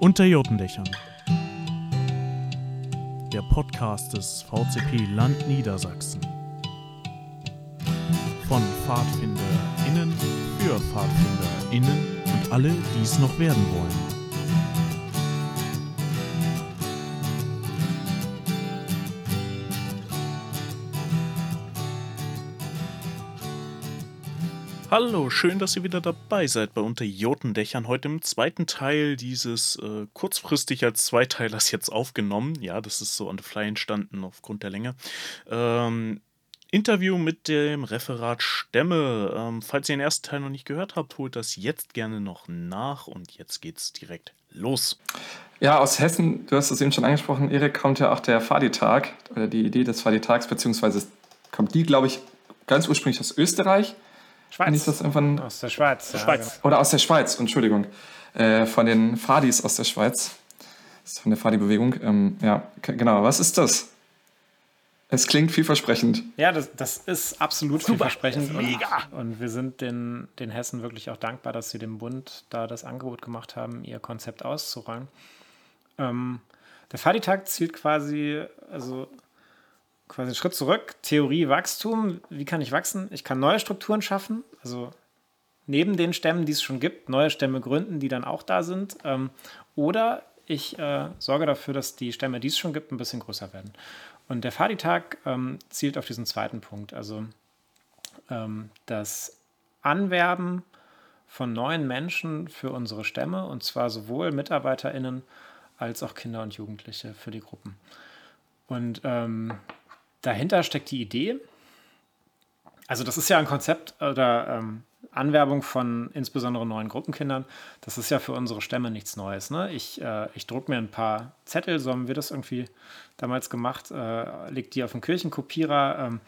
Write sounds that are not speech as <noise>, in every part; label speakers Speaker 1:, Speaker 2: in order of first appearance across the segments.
Speaker 1: Unter Jotendächern. Der Podcast des VCP Land Niedersachsen. Von PfadfinderInnen für PfadfinderInnen und alle, die es noch werden wollen. Hallo, schön, dass ihr wieder dabei seid bei Unter Jotendächern. Heute im zweiten Teil dieses äh, kurzfristig als Zweiteilers jetzt aufgenommen. Ja, das ist so on the fly entstanden aufgrund der Länge. Ähm, Interview mit dem Referat Stämme. Ähm, falls ihr den ersten Teil noch nicht gehört habt, holt das jetzt gerne noch nach und jetzt geht's direkt los.
Speaker 2: Ja, aus Hessen, du hast es eben schon angesprochen, Erik, kommt ja auch der Fadi-Tag oder die Idee des Fadi-Tags, beziehungsweise kommt die, glaube ich, ganz ursprünglich aus Österreich.
Speaker 3: Schweiz.
Speaker 2: Ist das irgendwann
Speaker 3: aus der Schweiz.
Speaker 1: Ja, Schweiz.
Speaker 2: Oder aus der Schweiz, Entschuldigung. Äh, von den Fadis aus der Schweiz. Das ist von der Fadi-Bewegung. Ähm, ja, genau. Was ist das? Es klingt vielversprechend.
Speaker 3: Ja, das, das ist absolut Super. vielversprechend. Mega. Und, und wir sind den, den Hessen wirklich auch dankbar, dass sie dem Bund da das Angebot gemacht haben, ihr Konzept auszurollen. Ähm, der Fadi-Tag zielt quasi, also quasi einen Schritt zurück. Theorie Wachstum. Wie kann ich wachsen? Ich kann neue Strukturen schaffen, also neben den Stämmen, die es schon gibt, neue Stämme gründen, die dann auch da sind. Ähm, oder ich äh, sorge dafür, dass die Stämme, die es schon gibt, ein bisschen größer werden. Und der Fadi-Tag ähm, zielt auf diesen zweiten Punkt, also ähm, das Anwerben von neuen Menschen für unsere Stämme, und zwar sowohl MitarbeiterInnen als auch Kinder und Jugendliche für die Gruppen. Und ähm, dahinter steckt die Idee. Also das ist ja ein Konzept oder ähm, Anwerbung von insbesondere neuen Gruppenkindern. Das ist ja für unsere Stämme nichts Neues. Ne? Ich, äh, ich drucke mir ein paar Zettel, so haben wir das irgendwie damals gemacht, äh, leg die auf den Kirchenkopierer, ähm,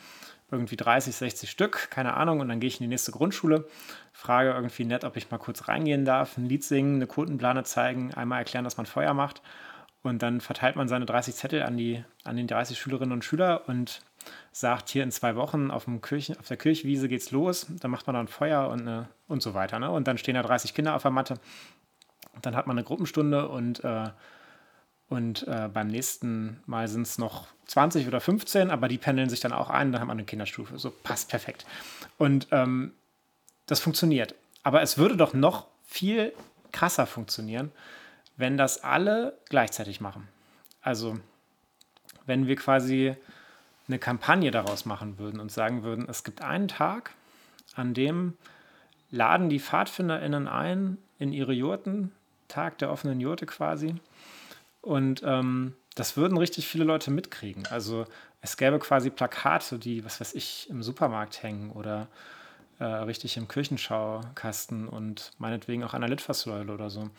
Speaker 3: irgendwie 30, 60 Stück, keine Ahnung, und dann gehe ich in die nächste Grundschule, frage irgendwie nett, ob ich mal kurz reingehen darf, ein Lied singen, eine Quotenplane zeigen, einmal erklären, dass man Feuer macht. Und dann verteilt man seine 30 Zettel an, die, an den 30 Schülerinnen und Schüler und sagt, hier in zwei Wochen auf, dem Kirchen, auf der Kirchwiese geht's los, dann macht man dann Feuer und, äh, und so weiter. Ne? Und dann stehen da 30 Kinder auf der Matte. Dann hat man eine Gruppenstunde und, äh, und äh, beim nächsten Mal sind es noch 20 oder 15, aber die pendeln sich dann auch ein, dann hat man eine Kinderstufe. So passt perfekt. Und ähm, das funktioniert. Aber es würde doch noch viel krasser funktionieren, wenn das alle gleichzeitig machen. Also wenn wir quasi eine Kampagne daraus machen würden und sagen würden, es gibt einen Tag, an dem laden die PfadfinderInnen ein in ihre Jurten, Tag der offenen Jurte quasi. Und ähm, das würden richtig viele Leute mitkriegen. Also es gäbe quasi Plakate, die, was weiß ich, im Supermarkt hängen oder äh, richtig im Kirchenschaukasten und meinetwegen auch an der Litfaßsäule oder so.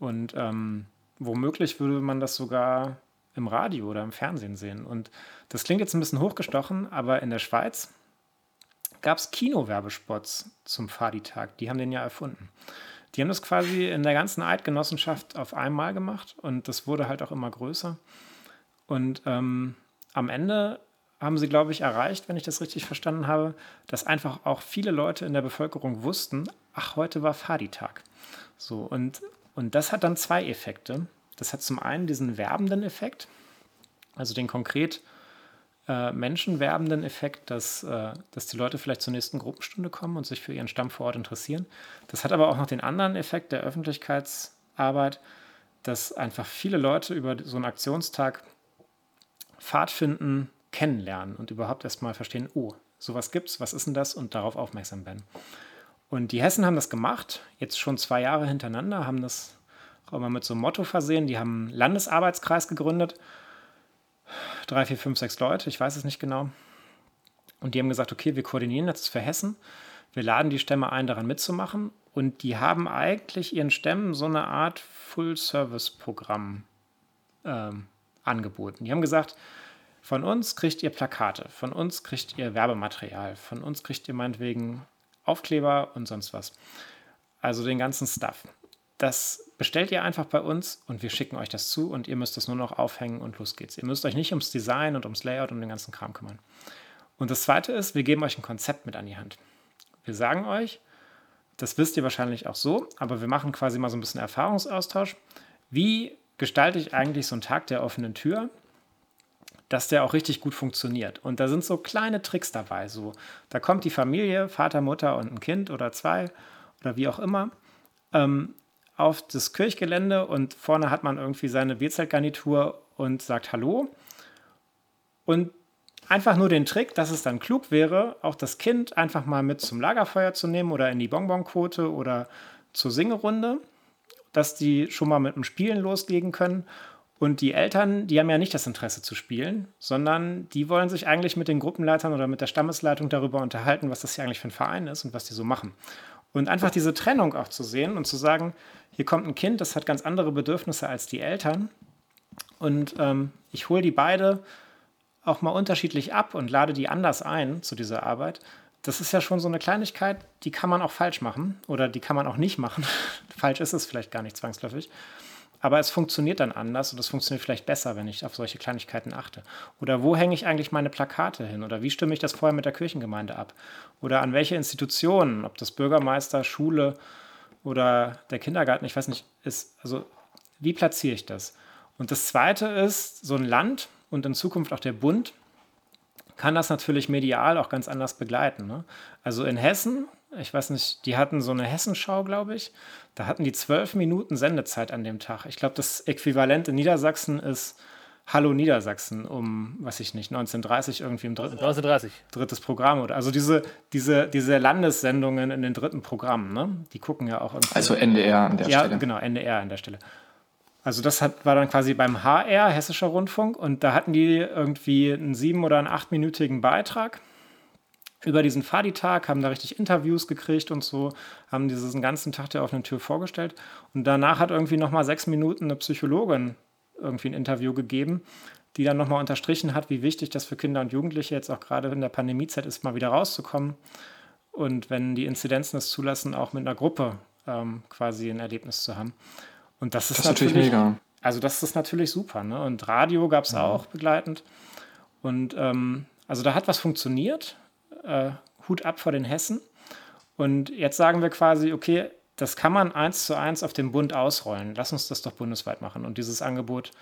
Speaker 3: Und ähm, womöglich würde man das sogar im Radio oder im Fernsehen sehen. Und das klingt jetzt ein bisschen hochgestochen, aber in der Schweiz gab es Kinowerbespots zum Fadi-Tag. Die haben den ja erfunden. Die haben das quasi in der ganzen Eidgenossenschaft auf einmal gemacht und das wurde halt auch immer größer. Und ähm, am Ende haben sie, glaube ich, erreicht, wenn ich das richtig verstanden habe, dass einfach auch viele Leute in der Bevölkerung wussten, ach, heute war Fadi-Tag. So, und, und das hat dann zwei Effekte. Das hat zum einen diesen werbenden Effekt, also den konkret äh, menschenwerbenden Effekt, dass, äh, dass die Leute vielleicht zur nächsten Gruppenstunde kommen und sich für ihren Stamm vor Ort interessieren. Das hat aber auch noch den anderen Effekt der Öffentlichkeitsarbeit, dass einfach viele Leute über so einen Aktionstag Pfadfinden kennenlernen und überhaupt erstmal verstehen, oh, sowas gibt's, was ist denn das? Und darauf aufmerksam werden. Und die Hessen haben das gemacht, jetzt schon zwei Jahre hintereinander, haben das auch immer mit so einem Motto versehen. Die haben einen Landesarbeitskreis gegründet. Drei, vier, fünf, sechs Leute, ich weiß es nicht genau. Und die haben gesagt, okay, wir koordinieren das für Hessen. Wir laden die Stämme ein, daran mitzumachen. Und die haben eigentlich ihren Stämmen so eine Art Full-Service-Programm ähm, angeboten. Die haben gesagt, von uns kriegt ihr Plakate, von uns kriegt ihr Werbematerial, von uns kriegt ihr meinetwegen Aufkleber und sonst was. Also den ganzen Stuff. Das bestellt ihr einfach bei uns und wir schicken euch das zu und ihr müsst es nur noch aufhängen und los geht's. Ihr müsst euch nicht ums Design und ums Layout und den ganzen Kram kümmern. Und das zweite ist, wir geben euch ein Konzept mit an die Hand. Wir sagen euch, das wisst ihr wahrscheinlich auch so, aber wir machen quasi mal so ein bisschen Erfahrungsaustausch. wie gestalte ich eigentlich so einen Tag der offenen Tür, dass der auch richtig gut funktioniert. Und da sind so kleine Tricks dabei. So, da kommt die Familie, Vater, Mutter und ein Kind oder zwei oder wie auch immer, ähm, auf das Kirchgelände und vorne hat man irgendwie seine Bierzeltgarnitur und sagt Hallo. Und einfach nur den Trick, dass es dann klug wäre, auch das Kind einfach mal mit zum Lagerfeuer zu nehmen oder in die Bonbonquote oder zur Singerunde, dass die schon mal mit dem Spielen loslegen können. Und die Eltern, die haben ja nicht das Interesse zu spielen, sondern die wollen sich eigentlich mit den Gruppenleitern oder mit der Stammesleitung darüber unterhalten, was das hier eigentlich für ein Verein ist und was die so machen. Und einfach diese Trennung auch zu sehen und zu sagen, hier kommt ein Kind, das hat ganz andere Bedürfnisse als die Eltern. Und ähm, ich hole die beide auch mal unterschiedlich ab und lade die anders ein zu dieser Arbeit, das ist ja schon so eine Kleinigkeit, die kann man auch falsch machen oder die kann man auch nicht machen. <laughs> falsch ist es vielleicht gar nicht zwangsläufig. Aber es funktioniert dann anders und es funktioniert vielleicht besser, wenn ich auf solche Kleinigkeiten achte. Oder wo hänge ich eigentlich meine Plakate hin? Oder wie stimme ich das vorher mit der Kirchengemeinde ab? Oder an welche Institutionen, ob das Bürgermeister, Schule oder der Kindergarten, ich weiß nicht, ist, also wie platziere ich das? Und das Zweite ist, so ein Land, und in Zukunft auch der Bund kann das natürlich medial auch ganz anders begleiten. Ne? Also in Hessen, ich weiß nicht, die hatten so eine Hessenschau, glaube ich. Da hatten die zwölf Minuten Sendezeit an dem Tag. Ich glaube, das Äquivalent in Niedersachsen ist Hallo Niedersachsen um, weiß ich nicht, 1930 irgendwie im dritten
Speaker 4: 1930.
Speaker 3: drittes Programm oder also diese, diese, diese Landessendungen in den dritten Programmen, ne? Die gucken ja auch irgendwie.
Speaker 2: Also NDR an der
Speaker 3: ja,
Speaker 2: Stelle.
Speaker 3: Ja, genau, NDR an der Stelle. Also das hat, war dann quasi beim HR, Hessischer Rundfunk, und da hatten die irgendwie einen sieben- oder einen achtminütigen Beitrag über diesen Fadi-Tag, haben da richtig Interviews gekriegt und so, haben diesen ganzen Tag der offenen Tür vorgestellt. Und danach hat irgendwie nochmal sechs Minuten eine Psychologin irgendwie ein Interview gegeben, die dann nochmal unterstrichen hat, wie wichtig das für Kinder und Jugendliche jetzt auch gerade in der Pandemiezeit ist, mal wieder rauszukommen. Und wenn die Inzidenzen es zulassen, auch mit einer Gruppe ähm, quasi ein Erlebnis zu haben. Und das ist, das natürlich, natürlich, mega. Also das ist natürlich super. Ne? Und Radio gab es ja. auch begleitend. Und ähm, also da hat was funktioniert. Äh, Hut ab vor den Hessen. Und jetzt sagen wir quasi, okay, das kann man eins zu eins auf den Bund ausrollen. Lass uns das doch bundesweit machen und dieses Angebot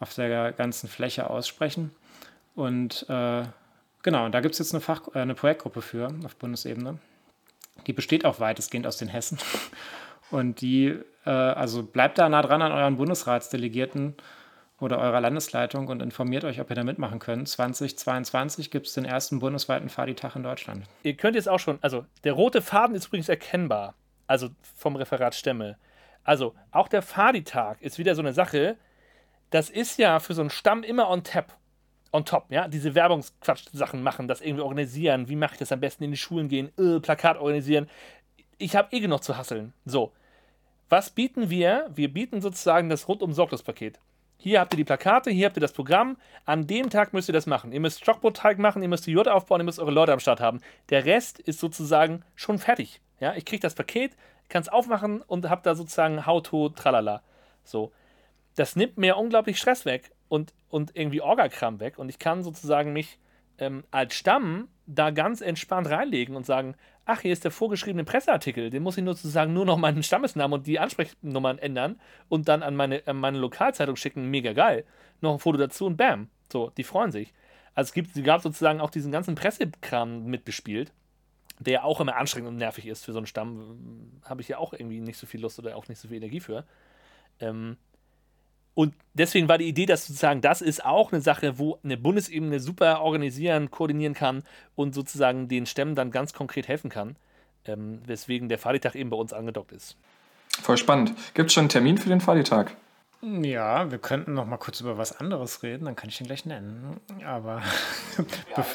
Speaker 3: auf der ganzen Fläche aussprechen. Und äh, genau, da gibt es jetzt eine, Fach, äh, eine Projektgruppe für auf Bundesebene. Die besteht auch weitestgehend aus den Hessen. <laughs> Und die, äh, also bleibt da nah dran an euren Bundesratsdelegierten oder eurer Landesleitung und informiert euch, ob ihr da mitmachen könnt. 2022 gibt es den ersten bundesweiten Fadi-Tag in Deutschland.
Speaker 4: Ihr könnt jetzt auch schon, also der rote Faden ist übrigens erkennbar, also vom Referat Stämme. Also auch der Fadi-Tag ist wieder so eine Sache, das ist ja für so einen Stamm immer on tap. On top, ja, diese Werbungsquatsch-Sachen machen, das irgendwie organisieren, wie mache ich das am besten in die Schulen gehen, äh, Plakat organisieren ich habe eh genug zu hasseln. So. Was bieten wir? Wir bieten sozusagen das rundum sorglos Paket. Hier habt ihr die Plakate, hier habt ihr das Programm. An dem Tag müsst ihr das machen. Ihr müsst Stockbrot-Teig machen, ihr müsst die Jod aufbauen, ihr müsst eure Leute am Start haben. Der Rest ist sozusagen schon fertig. Ja, ich kriege das Paket, kann es aufmachen und habe da sozusagen How-to, tralala. So. Das nimmt mir unglaublich Stress weg und, und irgendwie Orgakram weg und ich kann sozusagen mich ähm, als Stamm da ganz entspannt reinlegen und sagen, ach, hier ist der vorgeschriebene Presseartikel, den muss ich nur sozusagen nur noch meinen Stammesnamen und die Ansprechnummern ändern und dann an meine, an meine Lokalzeitung schicken, mega geil. Noch ein Foto dazu und bam. So, die freuen sich. Also es gibt, gab sozusagen auch diesen ganzen Pressekram mitbespielt, der auch immer anstrengend und nervig ist für so einen Stamm. Habe ich ja auch irgendwie nicht so viel Lust oder auch nicht so viel Energie für. Ähm, und deswegen war die Idee, dass sozusagen das ist auch eine Sache, wo eine Bundesebene super organisieren, koordinieren kann und sozusagen den Stämmen dann ganz konkret helfen kann. Ähm, weswegen der Faditag eben bei uns angedockt ist.
Speaker 2: Voll spannend. Gibt es schon einen Termin für den Faditag?
Speaker 3: Ja, wir könnten noch mal kurz über was anderes reden, dann kann ich den gleich nennen. Aber <laughs> ja,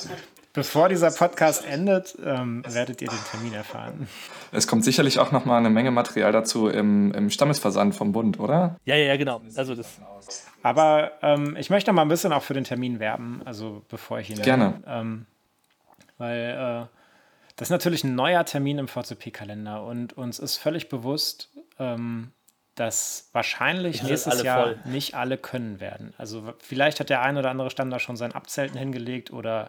Speaker 3: Bevor dieser Podcast endet, ähm, werdet ihr den Termin erfahren.
Speaker 2: Es kommt sicherlich auch noch mal eine Menge Material dazu im, im Stammesversand vom Bund, oder?
Speaker 4: Ja, ja, ja, genau. Also das.
Speaker 3: Aber ähm, ich möchte noch mal ein bisschen auch für den Termin werben, also bevor ich ihn
Speaker 2: gerne,
Speaker 3: ähm, weil äh, das ist natürlich ein neuer Termin im VCP-Kalender und uns ist völlig bewusst, ähm, dass wahrscheinlich nächstes Jahr voll. nicht alle können werden. Also vielleicht hat der ein oder andere Stamm da schon sein Abzelten hingelegt oder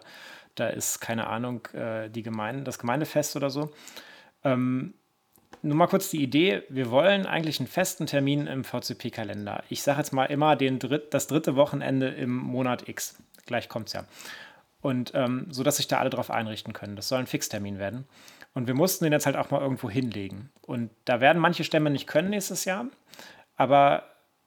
Speaker 3: da ist, keine Ahnung, äh, die Gemeinde, das Gemeindefest oder so. Ähm, nur mal kurz die Idee, wir wollen eigentlich einen festen Termin im VCP-Kalender. Ich sage jetzt mal immer den dritt, das dritte Wochenende im Monat X. Gleich kommt es ja. Und ähm, so, dass sich da alle drauf einrichten können. Das soll ein Fixtermin werden. Und wir mussten den jetzt halt auch mal irgendwo hinlegen. Und da werden manche Stämme nicht können nächstes Jahr. Aber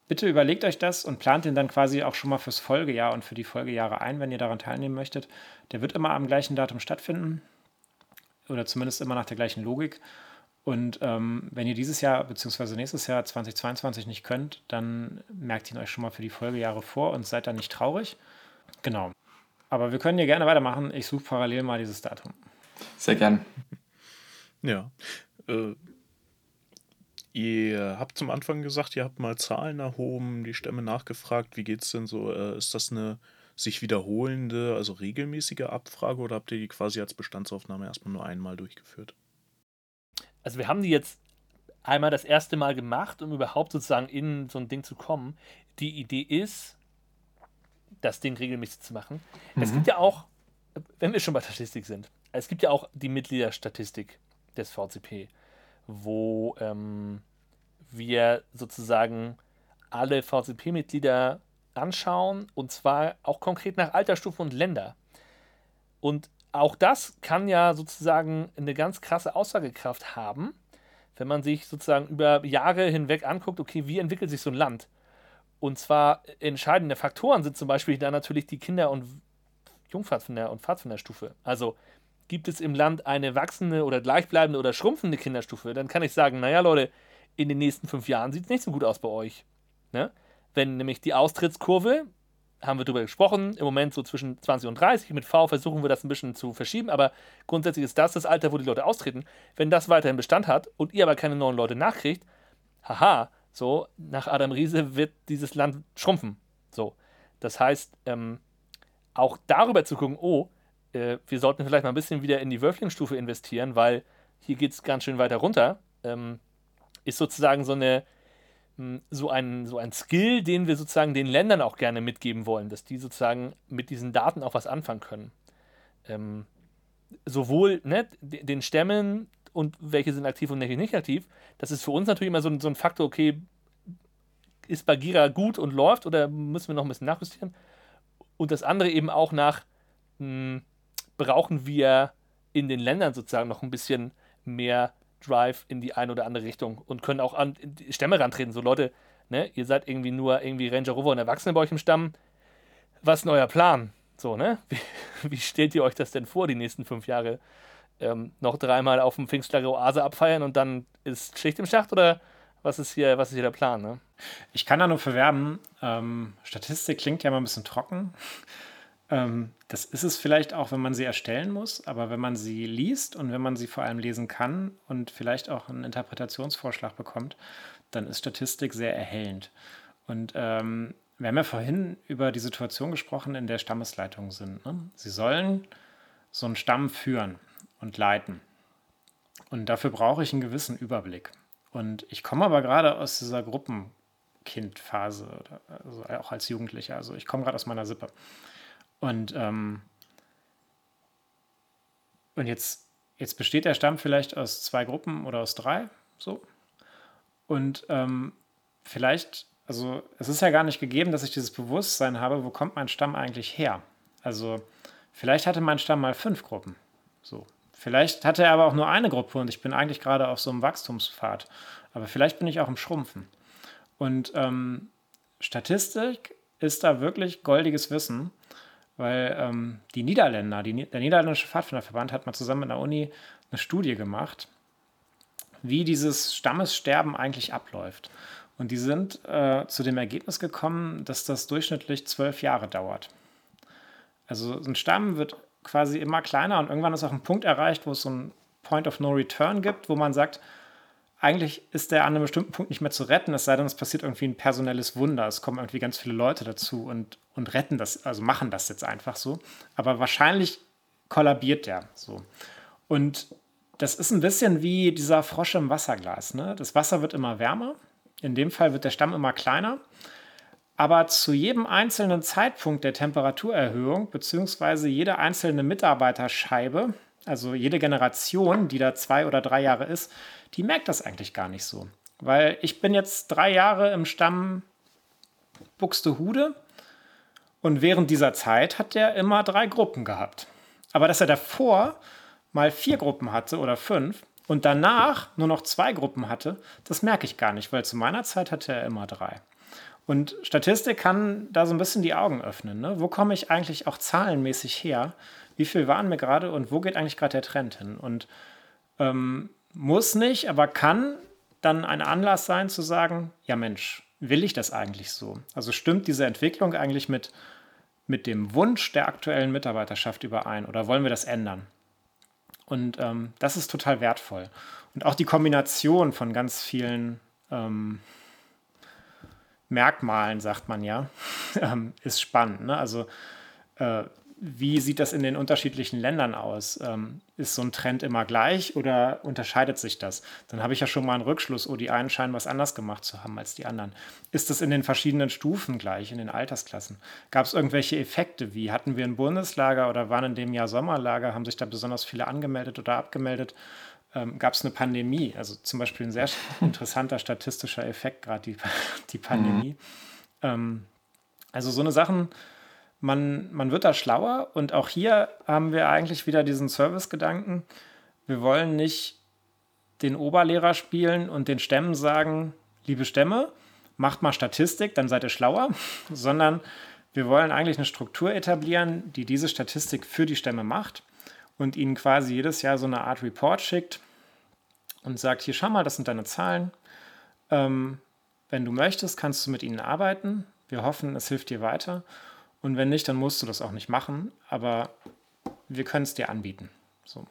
Speaker 3: bitte überlegt euch das und plant den dann quasi auch schon mal fürs Folgejahr und für die Folgejahre ein, wenn ihr daran teilnehmen möchtet. Der wird immer am gleichen Datum stattfinden. Oder zumindest immer nach der gleichen Logik. Und ähm, wenn ihr dieses Jahr bzw. nächstes Jahr 2022 nicht könnt, dann merkt ihn euch schon mal für die Folgejahre vor und seid dann nicht traurig. Genau. Aber wir können hier gerne weitermachen. Ich suche parallel mal dieses Datum.
Speaker 2: Sehr gern.
Speaker 1: Ja. Äh, ihr habt zum Anfang gesagt, ihr habt mal Zahlen erhoben, die Stämme nachgefragt. Wie geht es denn so? Äh, ist das eine sich wiederholende, also regelmäßige Abfrage oder habt ihr die quasi als Bestandsaufnahme erstmal nur einmal durchgeführt?
Speaker 4: Also wir haben die jetzt einmal das erste Mal gemacht, um überhaupt sozusagen in so ein Ding zu kommen. Die Idee ist, das Ding regelmäßig zu machen. Mhm. Es gibt ja auch, wenn wir schon bei Statistik sind, es gibt ja auch die Mitgliederstatistik des VCP, wo ähm, wir sozusagen alle VCP-Mitglieder anschauen und zwar auch konkret nach Altersstufe und Länder. Und auch das kann ja sozusagen eine ganz krasse Aussagekraft haben, wenn man sich sozusagen über Jahre hinweg anguckt, okay, wie entwickelt sich so ein Land? Und zwar entscheidende Faktoren sind zum Beispiel da natürlich die Kinder- und Jungpfadfinder- und Pfadfinderstufe. Also gibt es im Land eine wachsende oder gleichbleibende oder schrumpfende Kinderstufe, dann kann ich sagen, naja Leute, in den nächsten fünf Jahren sieht es nicht so gut aus bei euch. Ne? Wenn nämlich die Austrittskurve, haben wir darüber gesprochen, im Moment so zwischen 20 und 30, mit V versuchen wir das ein bisschen zu verschieben, aber grundsätzlich ist das das Alter, wo die Leute austreten. Wenn das weiterhin Bestand hat und ihr aber keine neuen Leute nachkriegt, haha, so, nach Adam Riese wird dieses Land schrumpfen. So. Das heißt, ähm, auch darüber zu gucken, oh, äh, wir sollten vielleicht mal ein bisschen wieder in die Wölflingstufe investieren, weil hier geht es ganz schön weiter runter, ähm, ist sozusagen so eine hm, so ein, so ein Skill, den wir sozusagen den Ländern auch gerne mitgeben wollen, dass die sozusagen mit diesen Daten auch was anfangen können. Ähm, sowohl ne, den Stämmen und welche sind aktiv und welche nicht aktiv, das ist für uns natürlich immer so ein, so ein Faktor, okay, ist Bagira gut und läuft oder müssen wir noch ein bisschen nachjustieren? Und das andere eben auch nach, mh, hm, brauchen wir in den Ländern sozusagen noch ein bisschen mehr Drive in die eine oder andere Richtung und können auch an Stämme rantreten. So Leute, ne, ihr seid irgendwie nur irgendwie Ranger Rover und Erwachsene bei euch im Stamm. Was ist euer Plan? So, ne? <laughs> Wie, wie stellt ihr euch das denn vor, die nächsten fünf Jahre? Ähm, noch dreimal auf dem Pfingstlager Oase abfeiern und dann ist Schicht im Schacht oder was ist hier, was ist hier der Plan? Ne?
Speaker 3: Ich kann da nur verwerben, ähm, Statistik klingt ja immer ein bisschen trocken. Ähm, das ist es vielleicht auch, wenn man sie erstellen muss, aber wenn man sie liest und wenn man sie vor allem lesen kann und vielleicht auch einen Interpretationsvorschlag bekommt, dann ist Statistik sehr erhellend. Und ähm, wir haben ja vorhin über die Situation gesprochen, in der Stammesleitungen sind. Ne? Sie sollen so einen Stamm führen und leiten. Und dafür brauche ich einen gewissen Überblick. Und ich komme aber gerade aus dieser Gruppenkindphase, also auch als Jugendlicher. Also ich komme gerade aus meiner Sippe. Und, ähm, und jetzt, jetzt besteht der Stamm vielleicht aus zwei Gruppen oder aus drei, so. Und ähm, vielleicht, also es ist ja gar nicht gegeben, dass ich dieses Bewusstsein habe, wo kommt mein Stamm eigentlich her? Also vielleicht hatte mein Stamm mal fünf Gruppen, so. Vielleicht hatte er aber auch nur eine Gruppe und ich bin eigentlich gerade auf so einem Wachstumspfad. Aber vielleicht bin ich auch im Schrumpfen. Und ähm, Statistik ist da wirklich goldiges Wissen. Weil ähm, die Niederländer, die, der Niederländische Pfadfinderverband hat mal zusammen mit der Uni eine Studie gemacht, wie dieses Stammessterben eigentlich abläuft. Und die sind äh, zu dem Ergebnis gekommen, dass das durchschnittlich zwölf Jahre dauert. Also ein Stamm wird quasi immer kleiner und irgendwann ist auch ein Punkt erreicht, wo es so ein Point of No Return gibt, wo man sagt, eigentlich ist der an einem bestimmten Punkt nicht mehr zu retten, es sei denn, es passiert irgendwie ein personelles Wunder. Es kommen irgendwie ganz viele Leute dazu und, und retten das, also machen das jetzt einfach so. Aber wahrscheinlich kollabiert der so. Und das ist ein bisschen wie dieser Frosch im Wasserglas. Ne? Das Wasser wird immer wärmer. In dem Fall wird der Stamm immer kleiner. Aber zu jedem einzelnen Zeitpunkt der Temperaturerhöhung, beziehungsweise jede einzelne Mitarbeiterscheibe, Also jede Generation, die da zwei oder drei Jahre ist, die merkt das eigentlich gar nicht so. Weil ich bin jetzt drei Jahre im Stamm Buxtehude und während dieser Zeit hat er immer drei Gruppen gehabt. Aber dass er davor mal vier Gruppen hatte oder fünf und danach nur noch zwei Gruppen hatte, das merke ich gar nicht, weil zu meiner Zeit hatte er immer drei. Und Statistik kann da so ein bisschen die Augen öffnen. Ne? Wo komme ich eigentlich auch zahlenmäßig her? Wie viel waren mir gerade und wo geht eigentlich gerade der Trend hin? Und ähm, muss nicht, aber kann dann ein Anlass sein zu sagen, ja Mensch, will ich das eigentlich so? Also stimmt diese Entwicklung eigentlich mit, mit dem Wunsch der aktuellen Mitarbeiterschaft überein oder wollen wir das ändern? Und ähm, das ist total wertvoll. Und auch die Kombination von ganz vielen ähm, Merkmalen, sagt man ja, <laughs> ähm, ist spannend. Ne? Also äh, wie sieht das in den unterschiedlichen Ländern aus? Ähm, ist so ein Trend immer gleich oder unterscheidet sich das? Dann habe ich ja schon mal einen Rückschluss, oh, die einen scheinen was anders gemacht zu haben als die anderen. Ist das in den verschiedenen Stufen gleich, in den Altersklassen? Gab es irgendwelche Effekte? Wie hatten wir ein Bundeslager oder waren in dem Jahr Sommerlager? Haben sich da besonders viele angemeldet oder abgemeldet? Ähm, Gab es eine Pandemie? Also zum Beispiel ein sehr <laughs> interessanter statistischer Effekt, gerade die, die Pandemie. Mhm. Ähm, also so eine Sachen man, man wird da schlauer und auch hier haben wir eigentlich wieder diesen Service-Gedanken. Wir wollen nicht den Oberlehrer spielen und den Stämmen sagen, liebe Stämme, macht mal Statistik, dann seid ihr schlauer, <laughs> sondern wir wollen eigentlich eine Struktur etablieren, die diese Statistik für die Stämme macht und ihnen quasi jedes Jahr so eine Art Report schickt und sagt, hier schau mal, das sind deine Zahlen. Ähm, wenn du möchtest, kannst du mit ihnen arbeiten. Wir hoffen, es hilft dir weiter. Und wenn nicht, dann musst du das auch nicht machen, aber wir können es dir anbieten. So.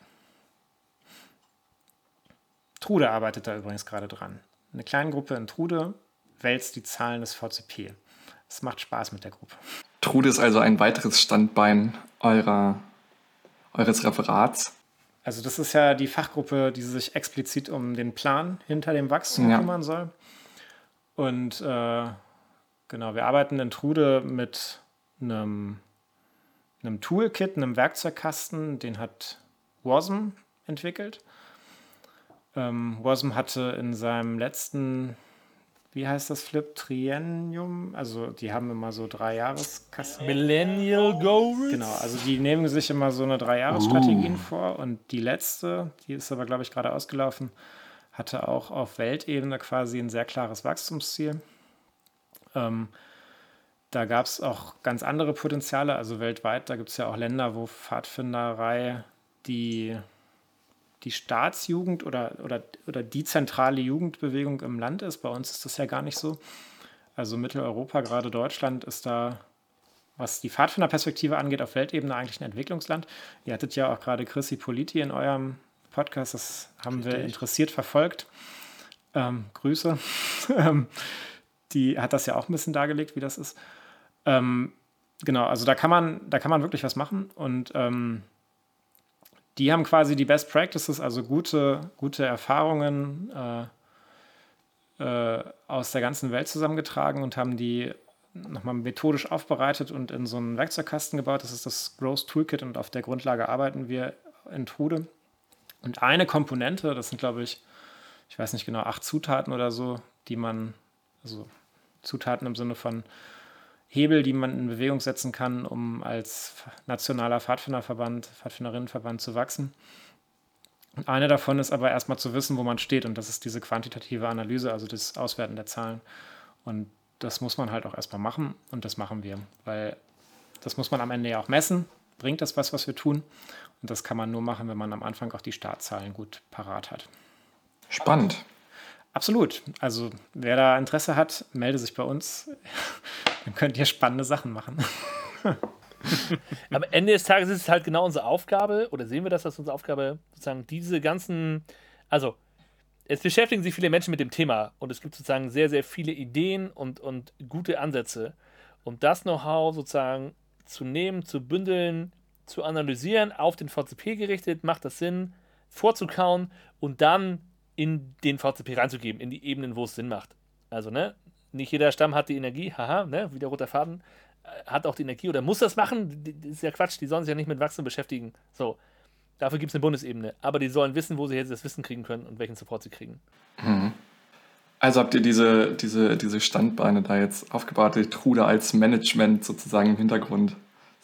Speaker 3: Trude arbeitet da übrigens gerade dran. Eine kleine Gruppe in Trude wälzt die Zahlen des VCP. Es macht Spaß mit der Gruppe.
Speaker 2: Trude ist also ein weiteres Standbein eurer, eures Referats.
Speaker 3: Also das ist ja die Fachgruppe, die sich explizit um den Plan hinter dem Wachstum ja. kümmern soll. Und äh, genau, wir arbeiten in Trude mit einem, einem Toolkit, einem Werkzeugkasten, den hat Wasm entwickelt. Ähm, Wasm hatte in seinem letzten, wie heißt das Flip, Triennium, also die haben immer so drei Jahreskasten.
Speaker 4: Millennial Goals?
Speaker 3: Genau, also die nehmen sich immer so eine drei Jahresstrategien uh. vor und die letzte, die ist aber glaube ich gerade ausgelaufen, hatte auch auf Weltebene quasi ein sehr klares Wachstumsziel. Ähm, da gab es auch ganz andere Potenziale, also weltweit, da gibt es ja auch Länder, wo Pfadfinderei die, die Staatsjugend oder, oder, oder die zentrale Jugendbewegung im Land ist. Bei uns ist das ja gar nicht so. Also Mitteleuropa, gerade Deutschland, ist da, was die Pfadfinderperspektive angeht, auf Weltebene eigentlich ein Entwicklungsland. Ihr hattet ja auch gerade Chrissy Politi in eurem Podcast, das haben Richtig. wir interessiert verfolgt. Ähm, Grüße. <laughs> Ähm, die hat das ja auch ein bisschen dargelegt, wie das ist. Ähm, genau, also da kann man, da kann man wirklich was machen und ähm, die haben quasi die Best Practices, also gute, gute Erfahrungen äh, äh, aus der ganzen Welt zusammengetragen und haben die nochmal methodisch aufbereitet und in so einen Werkzeugkasten gebaut. Das ist das Growth Toolkit und auf der Grundlage arbeiten wir in Trude. Und eine Komponente, das sind glaube ich, ich weiß nicht genau, acht Zutaten oder so, die man, also Zutaten im Sinne von Hebel, die man in Bewegung setzen kann, um als nationaler Pfadfinderverband, Pfadfinderinnenverband zu wachsen. Und eine davon ist aber erstmal zu wissen, wo man steht. Und das ist diese quantitative Analyse, also das Auswerten der Zahlen. Und das muss man halt auch erstmal machen. Und das machen wir. Weil das muss man am Ende ja auch messen. Bringt das was, was wir tun? Und das kann man nur machen, wenn man am Anfang auch die Startzahlen gut parat hat.
Speaker 2: Spannend.
Speaker 3: Absolut. Also wer da Interesse hat, melde sich bei uns. Dann könnt ihr spannende Sachen machen. <laughs>
Speaker 4: Am Ende des Tages ist es halt genau unsere Aufgabe, oder sehen wir das als unsere Aufgabe, sozusagen diese ganzen, also es beschäftigen sich viele Menschen mit dem Thema und es gibt sozusagen sehr, sehr viele Ideen und, und gute Ansätze. Und das Know-how sozusagen zu nehmen, zu bündeln, zu analysieren, auf den VCP gerichtet, macht das Sinn, vorzukauen und dann in den VCP reinzugeben, in die Ebenen, wo es Sinn macht. Also, ne, nicht jeder Stamm hat die Energie, haha, ne, wie der rote Faden, äh, hat auch die Energie oder muss das machen. Das ist ja Quatsch, die sollen sich ja nicht mit Wachstum beschäftigen. So. Dafür gibt es eine Bundesebene. Aber die sollen wissen, wo sie jetzt das Wissen kriegen können und welchen Support sie kriegen. Mhm.
Speaker 2: Also habt ihr diese, diese, diese Standbeine da jetzt aufgebaut, die Trude als Management sozusagen im Hintergrund?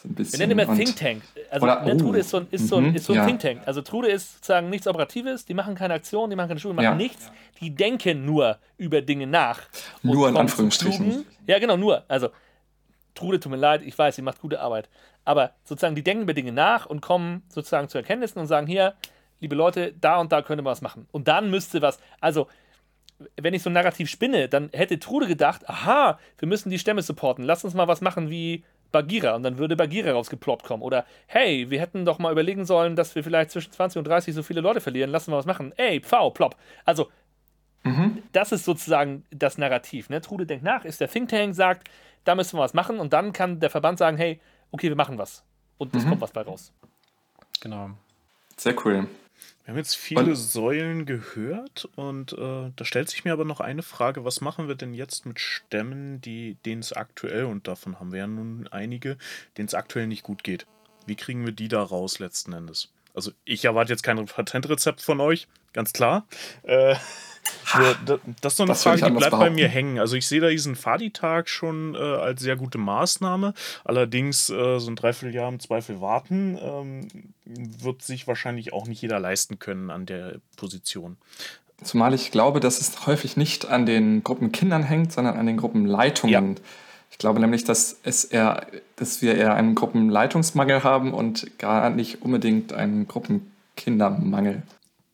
Speaker 4: So ein bisschen. Wir nennen immer Think Tank. Also oder, ne, oh, Trude ist so ein, ist so ein, mhm, ist so ein ja. Think Tank. Also Trude ist sozusagen nichts Operatives, die machen keine Aktion, die machen keine Schule, die machen ja. nichts. Die denken nur über Dinge nach.
Speaker 2: Nur in Anführungsstrichen.
Speaker 4: Ja, genau, nur. Also Trude, tut mir leid, ich weiß, sie macht gute Arbeit. Aber sozusagen, die denken über Dinge nach und kommen sozusagen zu Erkenntnissen und sagen, hier, liebe Leute, da und da könnte man was machen. Und dann müsste was, also wenn ich so ein Narrativ spinne, dann hätte Trude gedacht, aha, wir müssen die Stämme supporten, lass uns mal was machen wie Bagheera und dann würde Bagheera rausgeploppt kommen. Oder hey, wir hätten doch mal überlegen sollen, dass wir vielleicht zwischen 20 und 30 so viele Leute verlieren, lassen wir was machen. Ey, pfau, plopp. Also, mhm. das ist sozusagen das Narrativ. Ne? Trude denkt nach, ist der Think Tank, sagt, da müssen wir was machen und dann kann der Verband sagen, hey, okay, wir machen was. Und es mhm. kommt was bei raus.
Speaker 3: Genau.
Speaker 2: Sehr cool.
Speaker 1: Wir haben jetzt viele und, Säulen gehört und äh, da stellt sich mir aber noch eine Frage, was machen wir denn jetzt mit Stämmen, die denen es aktuell, und davon haben wir ja nun einige, denen es aktuell nicht gut geht? Wie kriegen wir die da raus letzten Endes? Also ich erwarte jetzt kein Patentrezept von euch, ganz klar. Äh, nur, das ist so eine Frage, die bleibt bei mir hängen. Also ich sehe da diesen Fadi-Tag schon äh, als sehr gute Maßnahme. Allerdings äh, so ein Dreivierteljahr im Zweifel warten ähm, wird sich wahrscheinlich auch nicht jeder leisten können an der Position.
Speaker 2: Zumal ich glaube, dass es häufig nicht an den Gruppenkindern hängt, sondern an den Gruppenleitungen. Ja. Ich glaube nämlich, dass, es eher, dass wir eher einen Gruppenleitungsmangel haben und gar nicht unbedingt einen Gruppenkindermangel.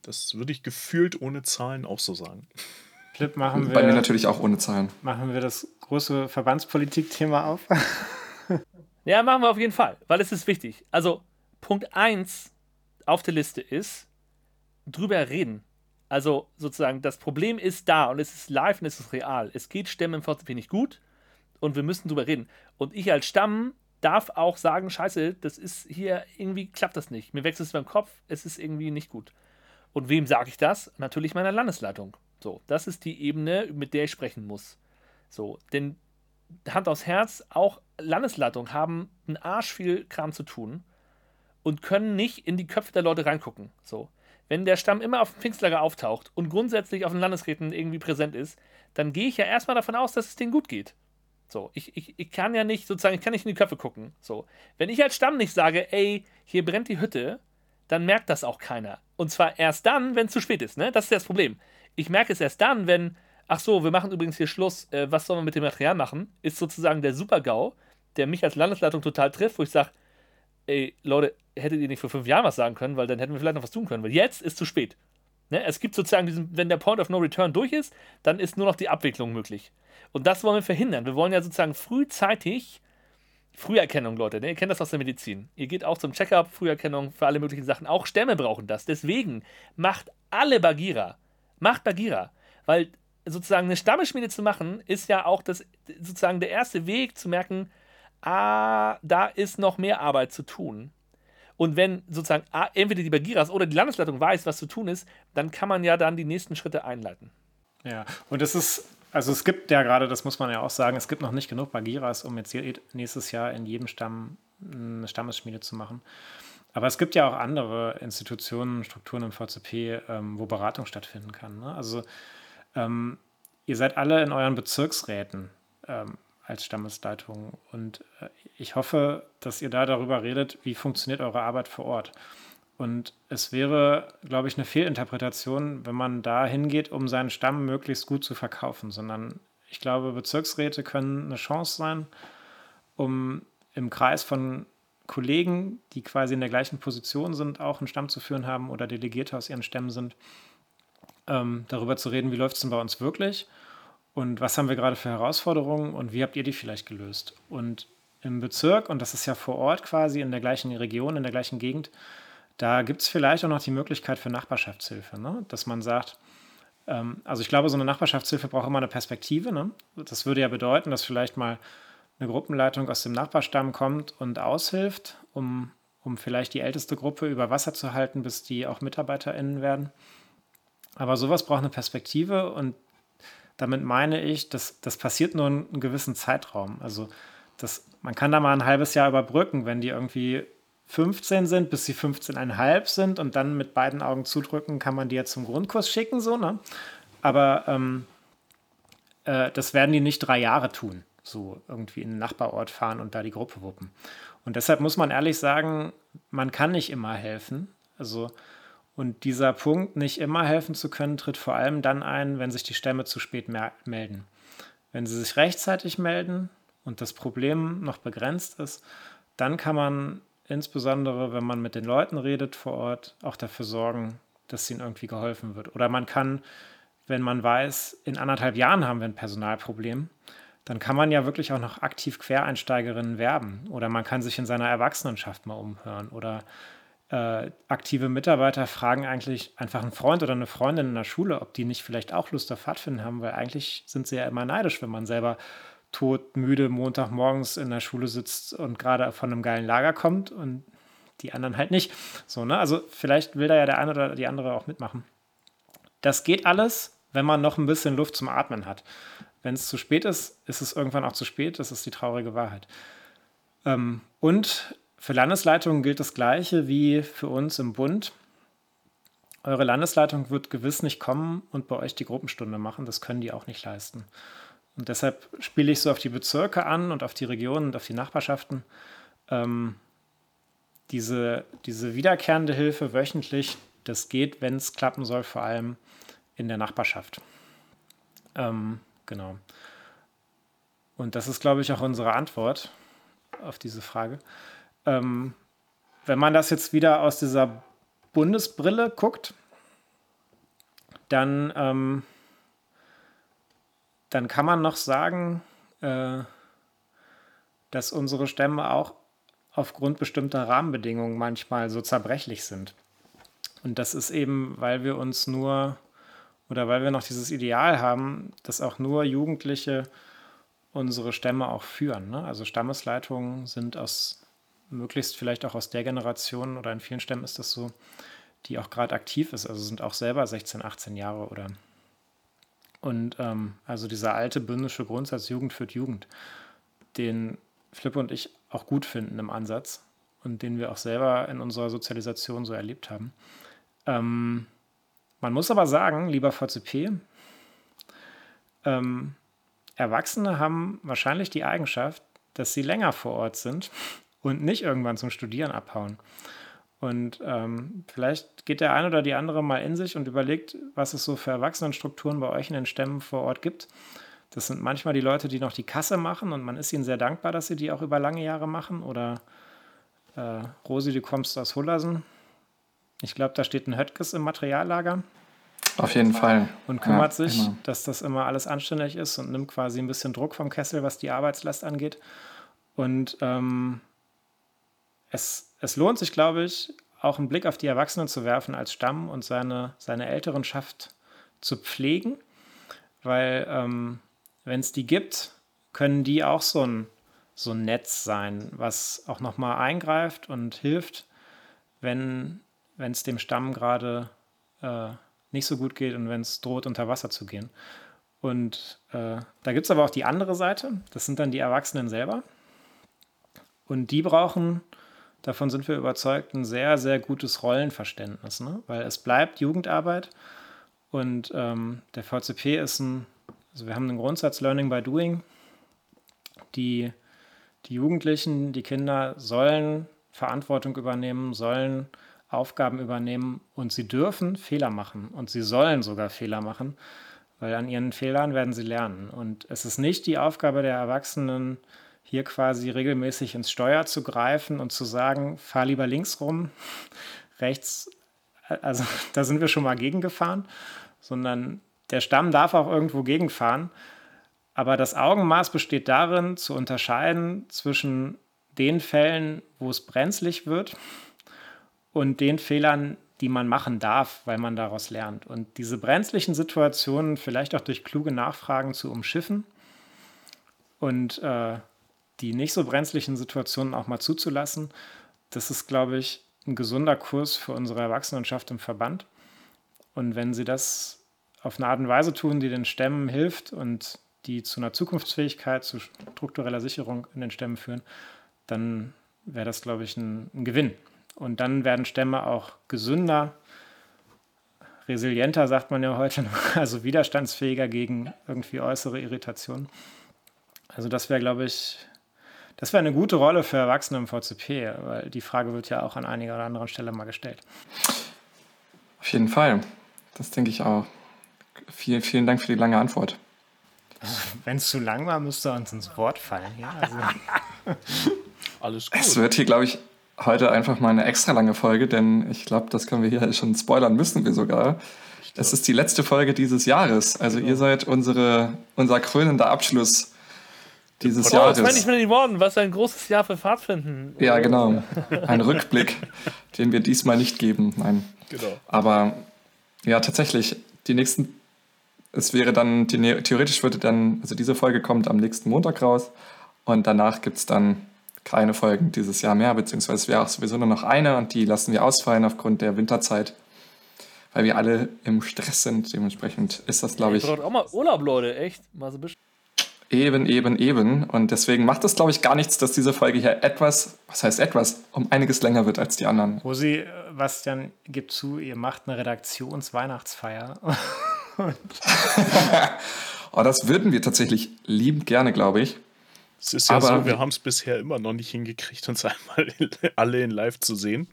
Speaker 1: Das würde ich gefühlt ohne Zahlen auch so sagen.
Speaker 3: Flip, machen wir.
Speaker 2: Bei mir natürlich auch ohne Zahlen.
Speaker 3: Machen wir das große Verbandspolitik-Thema auf? <laughs>
Speaker 4: ja, machen wir auf jeden Fall, weil es ist wichtig. Also, Punkt 1 auf der Liste ist, drüber reden. Also sozusagen, das Problem ist da und es ist live und es ist real. Es geht Stämmen im VCP nicht gut und wir müssen drüber reden. Und ich als Stamm darf auch sagen, scheiße, das ist hier, irgendwie klappt das nicht. Mir wechselt es beim Kopf, es ist irgendwie nicht gut. Und wem sage ich das? Natürlich meiner Landesleitung. So, das ist die Ebene, mit der ich sprechen muss. So, denn Hand aufs Herz, auch Landesleitungen haben einen Arsch viel Kram zu tun und können nicht in die Köpfe der Leute reingucken. So, wenn der Stamm immer auf dem Pfingstlager auftaucht und grundsätzlich auf den Landesräten irgendwie präsent ist, dann gehe ich ja erstmal davon aus, dass es denen gut geht. So, ich, ich, ich kann ja nicht, sozusagen, ich kann nicht in die Köpfe gucken. So, wenn ich als Stamm nicht sage, ey, hier brennt die Hütte, dann merkt das auch keiner. Und zwar erst dann, wenn es zu spät ist. Ne? Das ist das Problem. Ich merke es erst dann, wenn, ach so, wir machen übrigens hier Schluss, äh, was sollen wir mit dem Material machen, ist sozusagen der Super-GAU, der mich als Landesleitung total trifft, wo ich sage, ey, Leute, hättet ihr nicht vor fünf Jahren was sagen können, weil dann hätten wir vielleicht noch was tun können, weil jetzt ist zu spät. Ne? Es gibt sozusagen diesen, wenn der Point of No Return durch ist, dann ist nur noch die Abwicklung möglich. Und das wollen wir verhindern. Wir wollen ja sozusagen frühzeitig Früherkennung, Leute, ne? ihr kennt das aus der Medizin. Ihr geht auch zum Checkup, Früherkennung für alle möglichen Sachen. Auch Stämme brauchen das. Deswegen macht alle Bagheera. Macht Bagheera. Weil sozusagen eine Stammeschmiede zu machen, ist ja auch das, sozusagen der erste Weg zu merken, ah, da ist noch mehr Arbeit zu tun. Und wenn sozusagen entweder die Bagheeras oder die Landesleitung weiß, was zu tun ist, dann kann man ja dann die nächsten Schritte einleiten.
Speaker 3: Ja, und das ist also es gibt ja gerade, das muss man ja auch sagen, es gibt noch nicht genug Bagiras, um jetzt nächstes Jahr in jedem Stamm eine Stammesschmiede zu machen. Aber es gibt ja auch andere Institutionen, Strukturen im VCP, ähm, wo Beratung stattfinden kann. Ne? Also ähm, ihr seid alle in euren Bezirksräten ähm, als Stammesleitung und äh, ich hoffe, dass ihr da darüber redet, wie funktioniert eure Arbeit vor Ort. Und es wäre, glaube ich, eine Fehlinterpretation, wenn man da hingeht, um seinen Stamm möglichst gut zu verkaufen, sondern ich glaube, Bezirksräte können eine Chance sein, um im Kreis von Kollegen, die quasi in der gleichen Position sind, auch einen Stamm zu führen haben oder Delegierte aus ihren Stämmen sind, ähm, darüber zu reden, wie läuft es denn bei uns wirklich und was haben wir gerade für Herausforderungen und wie habt ihr die vielleicht gelöst. Und im Bezirk, und das ist ja vor Ort quasi in der gleichen Region, in der gleichen Gegend, da gibt es vielleicht auch noch die Möglichkeit für Nachbarschaftshilfe, ne? dass man sagt, ähm, also ich glaube, so eine Nachbarschaftshilfe braucht immer eine Perspektive. Ne? Das würde ja bedeuten, dass vielleicht mal eine Gruppenleitung aus dem Nachbarstamm kommt und aushilft, um, um vielleicht die älteste Gruppe über Wasser zu halten, bis die auch MitarbeiterInnen werden. Aber sowas braucht eine Perspektive und damit meine ich, dass das passiert nur in einem gewissen Zeitraum. Also das, man kann da mal ein halbes Jahr überbrücken, wenn die irgendwie 15 sind, bis sie 15,5 sind und dann mit beiden Augen zudrücken, kann man die ja zum Grundkurs schicken, so, ne? Aber ähm, äh, das werden die nicht drei Jahre tun, so irgendwie in den Nachbarort fahren und da die Gruppe wuppen. Und deshalb muss man ehrlich sagen, man kann nicht immer helfen. Also, und dieser Punkt, nicht immer helfen zu können, tritt vor allem dann ein, wenn sich die Stämme zu spät melden. Wenn sie sich rechtzeitig melden und das Problem noch begrenzt ist, dann kann man insbesondere, wenn man mit den Leuten redet vor Ort, auch dafür sorgen, dass ihnen irgendwie geholfen wird. Oder man kann, wenn man weiß, in anderthalb Jahren haben wir ein Personalproblem, dann kann man ja wirklich auch noch aktiv Quereinsteigerinnen werben. Oder man kann sich in seiner Erwachsenenschaft mal umhören. Oder äh, aktive Mitarbeiter fragen eigentlich einfach einen Freund oder eine Freundin in der Schule, ob die nicht vielleicht auch Lust auf Pfadfinden haben, weil eigentlich sind sie ja immer neidisch, wenn man selber todmüde Montagmorgens in der Schule sitzt und gerade von einem geilen Lager kommt und die anderen halt nicht. So, ne? Also vielleicht will da ja der eine oder die andere auch mitmachen. Das geht alles, wenn man noch ein bisschen Luft zum Atmen hat. Wenn es zu spät ist, ist es irgendwann auch zu spät. Das ist die traurige Wahrheit. Ähm, und für Landesleitungen gilt das Gleiche wie für uns im Bund. Eure Landesleitung wird gewiss nicht kommen und bei euch die Gruppenstunde machen. Das können die auch nicht leisten. Und deshalb spiele ich so auf die Bezirke an und auf die Regionen und auf die Nachbarschaften. Ähm, diese, diese wiederkehrende Hilfe wöchentlich, das geht, wenn es klappen soll, vor allem in der Nachbarschaft. Ähm, genau. Und das ist, glaube ich, auch unsere Antwort auf diese Frage. Ähm, wenn man das jetzt wieder aus dieser Bundesbrille guckt, dann ähm, dann kann man noch sagen, äh, dass unsere Stämme auch aufgrund bestimmter Rahmenbedingungen manchmal so zerbrechlich sind. Und das ist eben, weil wir uns nur oder weil wir noch dieses Ideal haben, dass auch nur Jugendliche unsere Stämme auch führen. Ne? Also Stammesleitungen sind aus möglichst vielleicht auch aus der Generation oder in vielen Stämmen ist das so, die auch gerade aktiv ist, also sind auch selber 16, 18 Jahre oder und ähm, also dieser alte bündische Grundsatz Jugend führt Jugend, den Flip und ich auch gut finden im Ansatz und den wir auch selber in unserer Sozialisation so erlebt haben. Ähm, man muss aber sagen, lieber VCP, ähm, Erwachsene haben wahrscheinlich die Eigenschaft, dass sie länger vor Ort sind und nicht irgendwann zum Studieren abhauen. Und ähm, vielleicht geht der eine oder die andere mal in sich und überlegt, was es so für Erwachsenenstrukturen bei euch in den Stämmen vor Ort gibt. Das sind manchmal die Leute, die noch die Kasse machen und man ist ihnen sehr dankbar, dass sie die auch über lange Jahre machen. Oder äh, Rosi, du kommst aus Hullersen. Ich glaube, da steht ein Höttges im Materiallager.
Speaker 2: Auf jeden Fall.
Speaker 3: Und kümmert ja, sich, immer. dass das immer alles anständig ist und nimmt quasi ein bisschen Druck vom Kessel, was die Arbeitslast angeht. Und ähm, es, es lohnt sich, glaube ich, auch einen Blick auf die Erwachsenen zu werfen als Stamm und seine, seine Älterenschaft zu pflegen, weil ähm, wenn es die gibt, können die auch so ein, so ein Netz sein, was auch nochmal eingreift und hilft, wenn es dem Stamm gerade äh, nicht so gut geht und wenn es droht, unter Wasser zu gehen. Und äh, da gibt es aber auch die andere Seite, das sind dann die Erwachsenen selber. Und die brauchen davon sind wir überzeugt, ein sehr, sehr gutes Rollenverständnis, ne? weil es bleibt Jugendarbeit und ähm, der VCP ist ein, also wir haben einen Grundsatz Learning by Doing. Die, die Jugendlichen, die Kinder sollen Verantwortung übernehmen, sollen Aufgaben übernehmen und sie dürfen Fehler machen und sie sollen sogar Fehler machen, weil an ihren Fehlern werden sie lernen. Und es ist nicht die Aufgabe der Erwachsenen, hier quasi regelmäßig ins Steuer zu greifen und zu sagen, fahr lieber links rum, <laughs> rechts, also <laughs> da sind wir schon mal gegengefahren, sondern der Stamm darf auch irgendwo gegenfahren. Aber das Augenmaß besteht darin, zu unterscheiden zwischen den Fällen, wo es brenzlig wird und den Fehlern, die man machen darf, weil man daraus lernt. Und diese brenzlichen Situationen vielleicht auch durch kluge Nachfragen zu umschiffen und äh, die nicht so brenzlichen Situationen auch mal zuzulassen. Das ist, glaube ich, ein gesunder Kurs für unsere Erwachsenenschaft im Verband. Und wenn sie das auf eine Art und Weise tun, die den Stämmen hilft und die zu einer Zukunftsfähigkeit, zu struktureller Sicherung in den Stämmen führen, dann wäre das, glaube ich, ein, ein Gewinn. Und dann werden Stämme auch gesünder, resilienter, sagt man ja heute noch, <laughs> also widerstandsfähiger gegen irgendwie äußere Irritationen. Also das wäre, glaube ich, das wäre eine gute Rolle für Erwachsene im VCP, weil die Frage wird ja auch an einiger oder anderen Stelle mal gestellt.
Speaker 2: Auf jeden Fall. Das denke ich auch. Vielen, vielen Dank für die lange Antwort.
Speaker 3: Wenn es zu lang war, müsste uns ins Wort fallen. Ja, also. <laughs>
Speaker 2: Alles gut. Es wird hier, glaube ich, heute einfach mal eine extra lange Folge, denn ich glaube, das können wir hier schon spoilern, müssen wir sogar. Es ist die letzte Folge dieses Jahres. Also ihr seid unsere, unser krönender Abschluss dieses oh, Jahres.
Speaker 4: Das meine ich mit den Worten. Was ein großes Jahr für Pfadfinden.
Speaker 2: Ja, genau. <laughs> Ein Rückblick, den wir diesmal nicht geben. Nein. Genau. Aber ja, tatsächlich, die nächsten, es wäre dann, die, theoretisch würde dann, also diese Folge kommt am nächsten Montag raus und danach gibt es dann keine Folgen dieses Jahr mehr, beziehungsweise es wäre auch sowieso nur noch eine und die lassen wir ausfallen aufgrund der Winterzeit, weil wir alle im Stress sind. Dementsprechend ist das, glaube ich.
Speaker 4: Ihr braucht auch mal Urlaub, Leute, echt. Mal so ein bisschen.
Speaker 2: Eben, eben, eben. Und deswegen macht es, glaube ich, gar nichts, dass diese Folge hier etwas, was heißt etwas, um einiges länger wird als die anderen.
Speaker 3: Rosi, Bastian, gibt zu, ihr macht eine Redaktionsweihnachtsfeier. <laughs>
Speaker 2: oh, das würden wir tatsächlich liebend gerne, glaube ich.
Speaker 1: Es ist ja Aber so, wir haben es bisher immer noch nicht hingekriegt, uns einmal <laughs> alle in live zu sehen.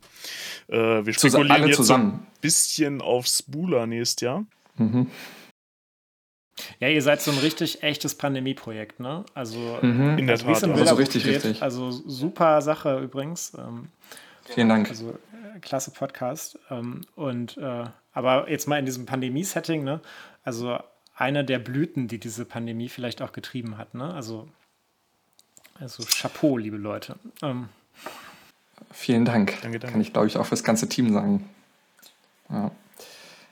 Speaker 1: Äh, wir spekulieren alle jetzt zusammen. so ein bisschen auf Spooler nächstes Jahr. Mhm.
Speaker 3: Ja, ihr seid so ein richtig echtes Pandemieprojekt, ne? Also
Speaker 2: mhm. in der also, Tat. Also so richtig, richtig.
Speaker 3: Also super Sache übrigens. Ähm,
Speaker 2: Vielen Dank.
Speaker 3: Also äh, klasse Podcast. Ähm, und äh, aber jetzt mal in diesem Pandemie-Setting, ne? Also eine der Blüten, die diese Pandemie vielleicht auch getrieben hat, ne? Also also Chapeau, liebe Leute. Ähm.
Speaker 2: Vielen Dank. Danke, danke. Kann ich, glaube ich, auch für das ganze Team sagen. Ja,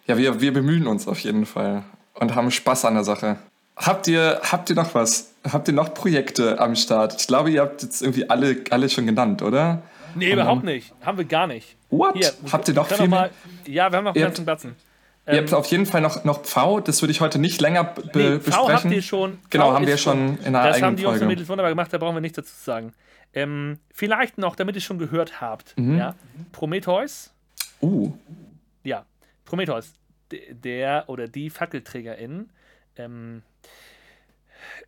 Speaker 2: ja wir, wir bemühen uns auf jeden Fall und haben Spaß an der Sache. Habt ihr, habt ihr noch was? Habt ihr noch Projekte am Start? Ich glaube, ihr habt jetzt irgendwie alle, alle schon genannt, oder?
Speaker 4: Nee, überhaupt nicht. Haben wir gar nicht.
Speaker 2: What? Hier, habt ihr noch viel? Noch mal,
Speaker 4: ja, wir haben noch einen ganzen Batzen.
Speaker 2: Ihr habt ähm, auf jeden Fall noch, noch Pfau, das würde ich heute nicht länger be nee, besprechen. Pfau habt
Speaker 4: ihr schon.
Speaker 2: Genau, Pfau haben wir schon in einer
Speaker 4: Das
Speaker 2: eigenen
Speaker 4: haben die Jungs und Mädels wunderbar gemacht, da brauchen wir nichts dazu zu sagen. Ähm, vielleicht noch, damit ihr schon gehört habt, mhm. ja, Prometheus.
Speaker 2: Uh.
Speaker 4: Ja, Prometheus, der oder die Fackelträgerin. Ähm,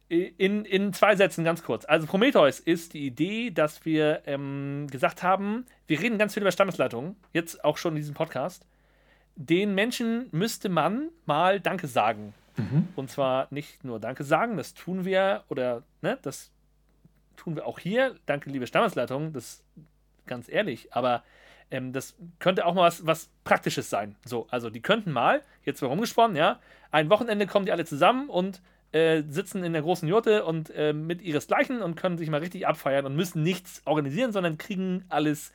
Speaker 4: in, in zwei Sätzen ganz kurz. Also Prometheus ist die Idee, dass wir ähm, gesagt haben, wir reden ganz viel über Stammesleitungen, jetzt auch schon in diesem Podcast den Menschen müsste man mal Danke sagen. Mhm. Und zwar nicht nur Danke sagen, das tun wir oder ne, das tun wir auch hier. Danke, liebe Stammesleitung, das ganz ehrlich, aber ähm, das könnte auch mal was, was Praktisches sein. So, also die könnten mal, jetzt mal rumgesponnen, ja, ein Wochenende kommen die alle zusammen und äh, sitzen in der großen Jurte und äh, mit ihresgleichen und können sich mal richtig abfeiern und müssen nichts organisieren, sondern kriegen alles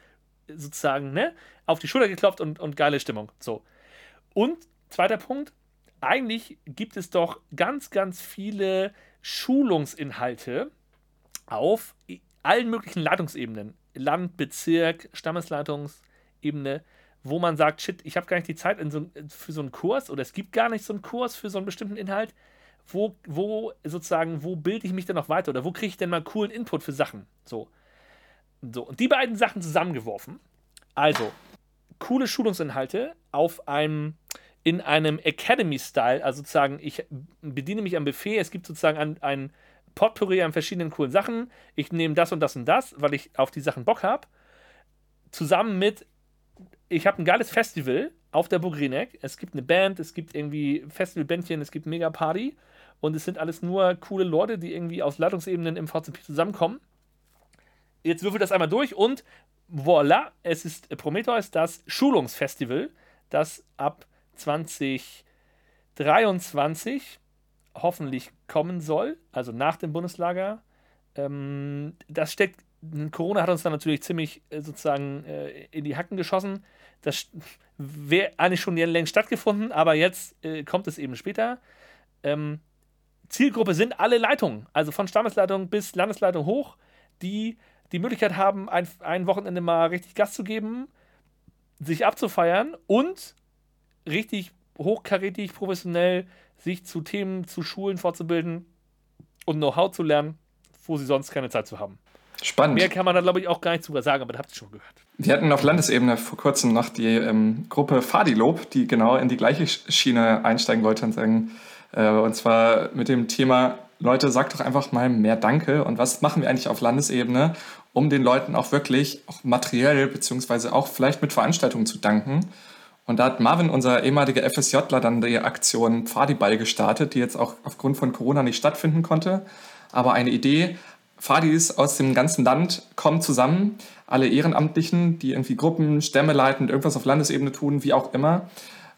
Speaker 4: sozusagen ne, auf die Schulter geklopft und, und geile Stimmung. So. Und zweiter Punkt, eigentlich gibt es doch ganz, ganz viele Schulungsinhalte auf allen möglichen Leitungsebenen. Land, Bezirk, Stammesleitungsebene, wo man sagt, shit, ich habe gar nicht die Zeit so, für so einen Kurs oder es gibt gar nicht so einen Kurs für so einen bestimmten Inhalt. Wo, wo sozusagen, wo bilde ich mich denn noch weiter oder wo kriege ich denn mal coolen Input für Sachen? So. So, und die beiden Sachen zusammengeworfen. Also, coole Schulungsinhalte auf einem in einem Academy-Style, also sozusagen, ich bediene mich am Buffet, es gibt sozusagen ein, ein Potpourri an verschiedenen coolen Sachen, ich nehme das und das und das, weil ich auf die Sachen Bock habe, zusammen mit, ich habe ein geiles Festival auf der Bogrinek, es gibt eine Band, es gibt irgendwie Festivalbändchen, es gibt Mega Party und es sind alles nur coole Leute, die irgendwie aus Leitungsebenen im VCP zusammenkommen. Jetzt würfel das einmal durch und voilà, es ist Prometheus, das Schulungsfestival, das ab 2023 hoffentlich kommen soll, also nach dem Bundeslager. Ähm, das steckt, Corona hat uns dann natürlich ziemlich äh, sozusagen äh, in die Hacken geschossen. Das wäre eigentlich schon längst stattgefunden, aber jetzt äh, kommt es eben später. Ähm, Zielgruppe sind alle Leitungen, also von Stammesleitung bis Landesleitung hoch, die die Möglichkeit haben, ein, ein Wochenende mal richtig Gas zu geben, sich abzufeiern und richtig hochkarätig, professionell sich zu Themen, zu Schulen fortzubilden und Know-how zu lernen, wo sie sonst keine Zeit zu haben.
Speaker 2: Spannend.
Speaker 4: Mehr kann man da, glaube ich, auch gar nicht drüber sagen, aber da habt ihr schon gehört.
Speaker 2: Wir hatten auf Landesebene vor kurzem noch die ähm, Gruppe Fadilob, die genau in die gleiche Schiene einsteigen wollte und sagen, äh, und zwar mit dem Thema, Leute, sagt doch einfach mal mehr Danke und was machen wir eigentlich auf Landesebene, um den Leuten auch wirklich auch materiell beziehungsweise auch vielleicht mit Veranstaltungen zu danken. Und da hat Marvin, unser ehemaliger FSJler, dann die Aktion Fadiball gestartet, die jetzt auch aufgrund von Corona nicht stattfinden konnte. Aber eine Idee, Fadis aus dem ganzen Land kommen zusammen, alle Ehrenamtlichen, die irgendwie Gruppen, Stämme leiten, irgendwas auf Landesebene tun, wie auch immer,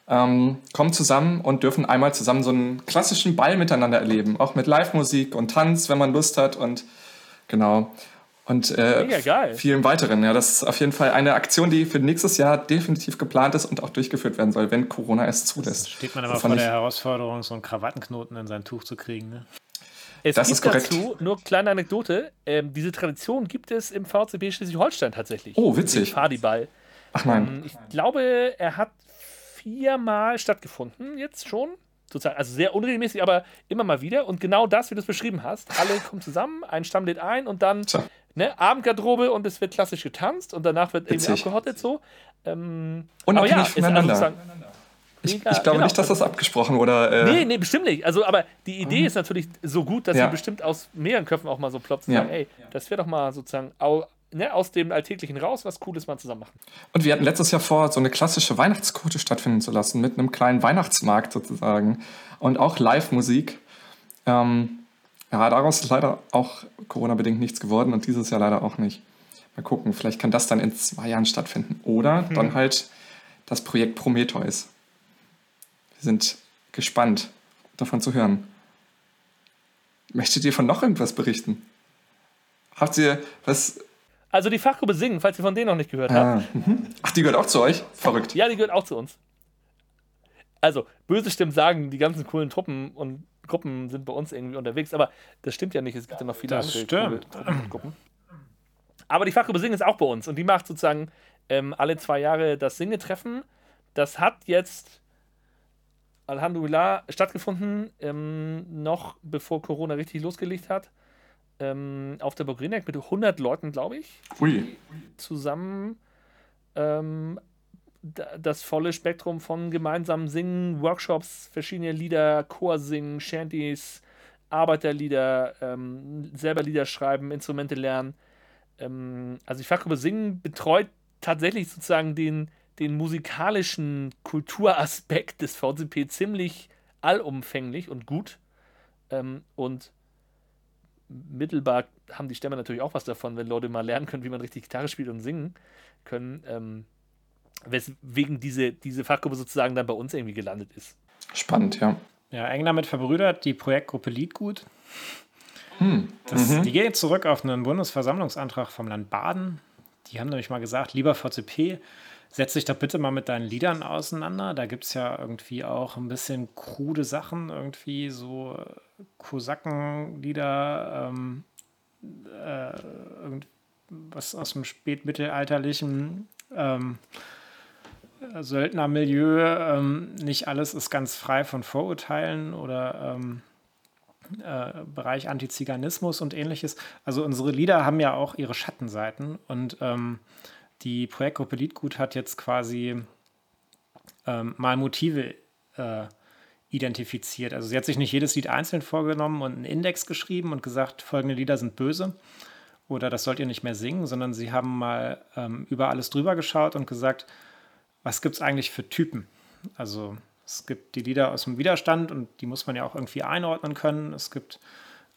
Speaker 2: ähm, kommen zusammen und dürfen einmal zusammen so einen klassischen Ball miteinander erleben, auch mit Live-Musik und Tanz, wenn man Lust hat und genau. Und äh, vielen weiteren. Ja, das ist auf jeden Fall eine Aktion, die für nächstes Jahr definitiv geplant ist und auch durchgeführt werden soll, wenn Corona es zulässt.
Speaker 3: Steht man aber vor der Herausforderung, so einen Krawattenknoten in sein Tuch zu kriegen. Ne?
Speaker 4: Es das gibt dazu, nur kleine Anekdote, ähm, diese Tradition gibt es im VCB Schleswig-Holstein tatsächlich.
Speaker 2: Oh, witzig.
Speaker 4: Fadiball.
Speaker 2: Ach nein.
Speaker 4: Ähm, ich glaube, er hat viermal stattgefunden, jetzt schon. Sozusagen, also sehr unregelmäßig, aber immer mal wieder. Und genau das, wie du es beschrieben hast. Alle kommen zusammen, ein Stamm lädt ein und dann ne, Abendgarderobe und es wird klassisch getanzt und danach wird Witzig. irgendwie abgehottet so. Ähm,
Speaker 2: Unabhängig ja, voneinander. Ich, ich, glaube genau. nicht, dass das abgesprochen oder.
Speaker 4: Äh nee, nee, bestimmt nicht. Also, aber die Idee mhm. ist natürlich so gut, dass ja. sie bestimmt aus mehreren Köpfen auch mal so ploppt und ja. sagen, ey, das wäre doch mal sozusagen au, ne, aus dem Alltäglichen raus, was Cooles mal zusammen machen.
Speaker 2: Und wir hatten letztes Jahr vor, so eine klassische Weihnachtsquote stattfinden zu lassen, mit einem kleinen Weihnachtsmarkt sozusagen. Und auch Live-Musik. Ähm, ja, daraus ist leider auch Corona-bedingt nichts geworden und dieses Jahr leider auch nicht. Mal gucken, vielleicht kann das dann in zwei Jahren stattfinden. Oder mhm. dann halt das Projekt Prometheus. Wir sind gespannt, davon zu hören. Möchtet ihr von noch irgendwas berichten? Habt ihr was.
Speaker 4: Also die Fachgruppe Singen, falls ihr von denen noch nicht gehört
Speaker 2: ah, habt. Mhm. Ach, die gehört auch zu euch? Verrückt.
Speaker 4: Ja, die gehört auch zu uns. Also, böse Stimmen sagen, die ganzen coolen Truppen und Gruppen sind bei uns irgendwie unterwegs, aber das stimmt ja nicht. Es gibt ja noch viele
Speaker 3: das andere stimmt.
Speaker 4: Gruppen. Aber die Fachgruppe Singen ist auch bei uns und die macht sozusagen ähm, alle zwei Jahre das Singetreffen. Das hat jetzt Alhamdulillah stattgefunden, ähm, noch bevor Corona richtig losgelegt hat. Ähm, auf der Burg mit 100 Leuten, glaube ich.
Speaker 2: Ui.
Speaker 4: Zusammen ähm, das volle Spektrum von gemeinsamen Singen, Workshops, verschiedene Lieder, Chorsingen, Shanties, Arbeiterlieder, ähm, selber Lieder schreiben, Instrumente lernen. Ähm, also die Fachgruppe Singen betreut tatsächlich sozusagen den den musikalischen Kulturaspekt des VCP ziemlich allumfänglich und gut. Ähm, und mittelbar haben die Stämme natürlich auch was davon, wenn Leute mal lernen können, wie man richtig Gitarre spielt und singen können. Ähm, weswegen diese, diese Fachgruppe sozusagen dann bei uns irgendwie gelandet ist.
Speaker 2: Spannend, ja.
Speaker 3: Ja, eng damit verbrüdert die Projektgruppe Liedgut. Hm. Das, mhm. Die geht zurück auf einen Bundesversammlungsantrag vom Land Baden. Die haben nämlich mal gesagt, lieber VCP, setz dich doch bitte mal mit deinen Liedern auseinander. Da gibt es ja irgendwie auch ein bisschen krude Sachen, irgendwie so äh, Kosakenlieder, ähm, äh, was aus dem spätmittelalterlichen ähm, Söldnermilieu. Ähm, nicht alles ist ganz frei von Vorurteilen oder ähm, äh, Bereich Antiziganismus und ähnliches. Also unsere Lieder haben ja auch ihre Schattenseiten und ähm, die Projektgruppe Liedgut hat jetzt quasi ähm, mal Motive äh, identifiziert. Also sie hat sich nicht jedes Lied einzeln vorgenommen und einen Index geschrieben und gesagt, folgende Lieder sind böse oder das sollt ihr nicht mehr singen, sondern sie haben mal ähm, über alles drüber geschaut und gesagt, was gibt es eigentlich für Typen? Also es gibt die Lieder aus dem Widerstand und die muss man ja auch irgendwie einordnen können. Es gibt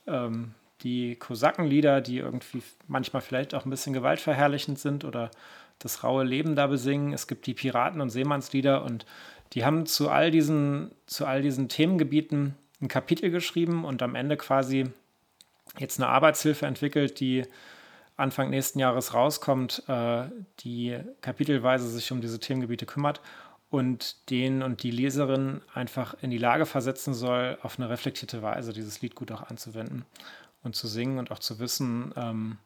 Speaker 3: ähm, die Kosakenlieder, die irgendwie manchmal vielleicht auch ein bisschen gewaltverherrlichend sind oder das raue Leben da besingen. Es gibt die Piraten- und Seemannslieder und die haben zu all diesen, zu all diesen Themengebieten ein Kapitel geschrieben und am Ende quasi jetzt eine Arbeitshilfe entwickelt, die Anfang nächsten Jahres rauskommt, äh, die kapitelweise sich um diese Themengebiete kümmert und den und die Leserin einfach in die Lage versetzen soll, auf eine reflektierte Weise dieses Lied gut auch anzuwenden und zu singen und auch zu wissen, ähm,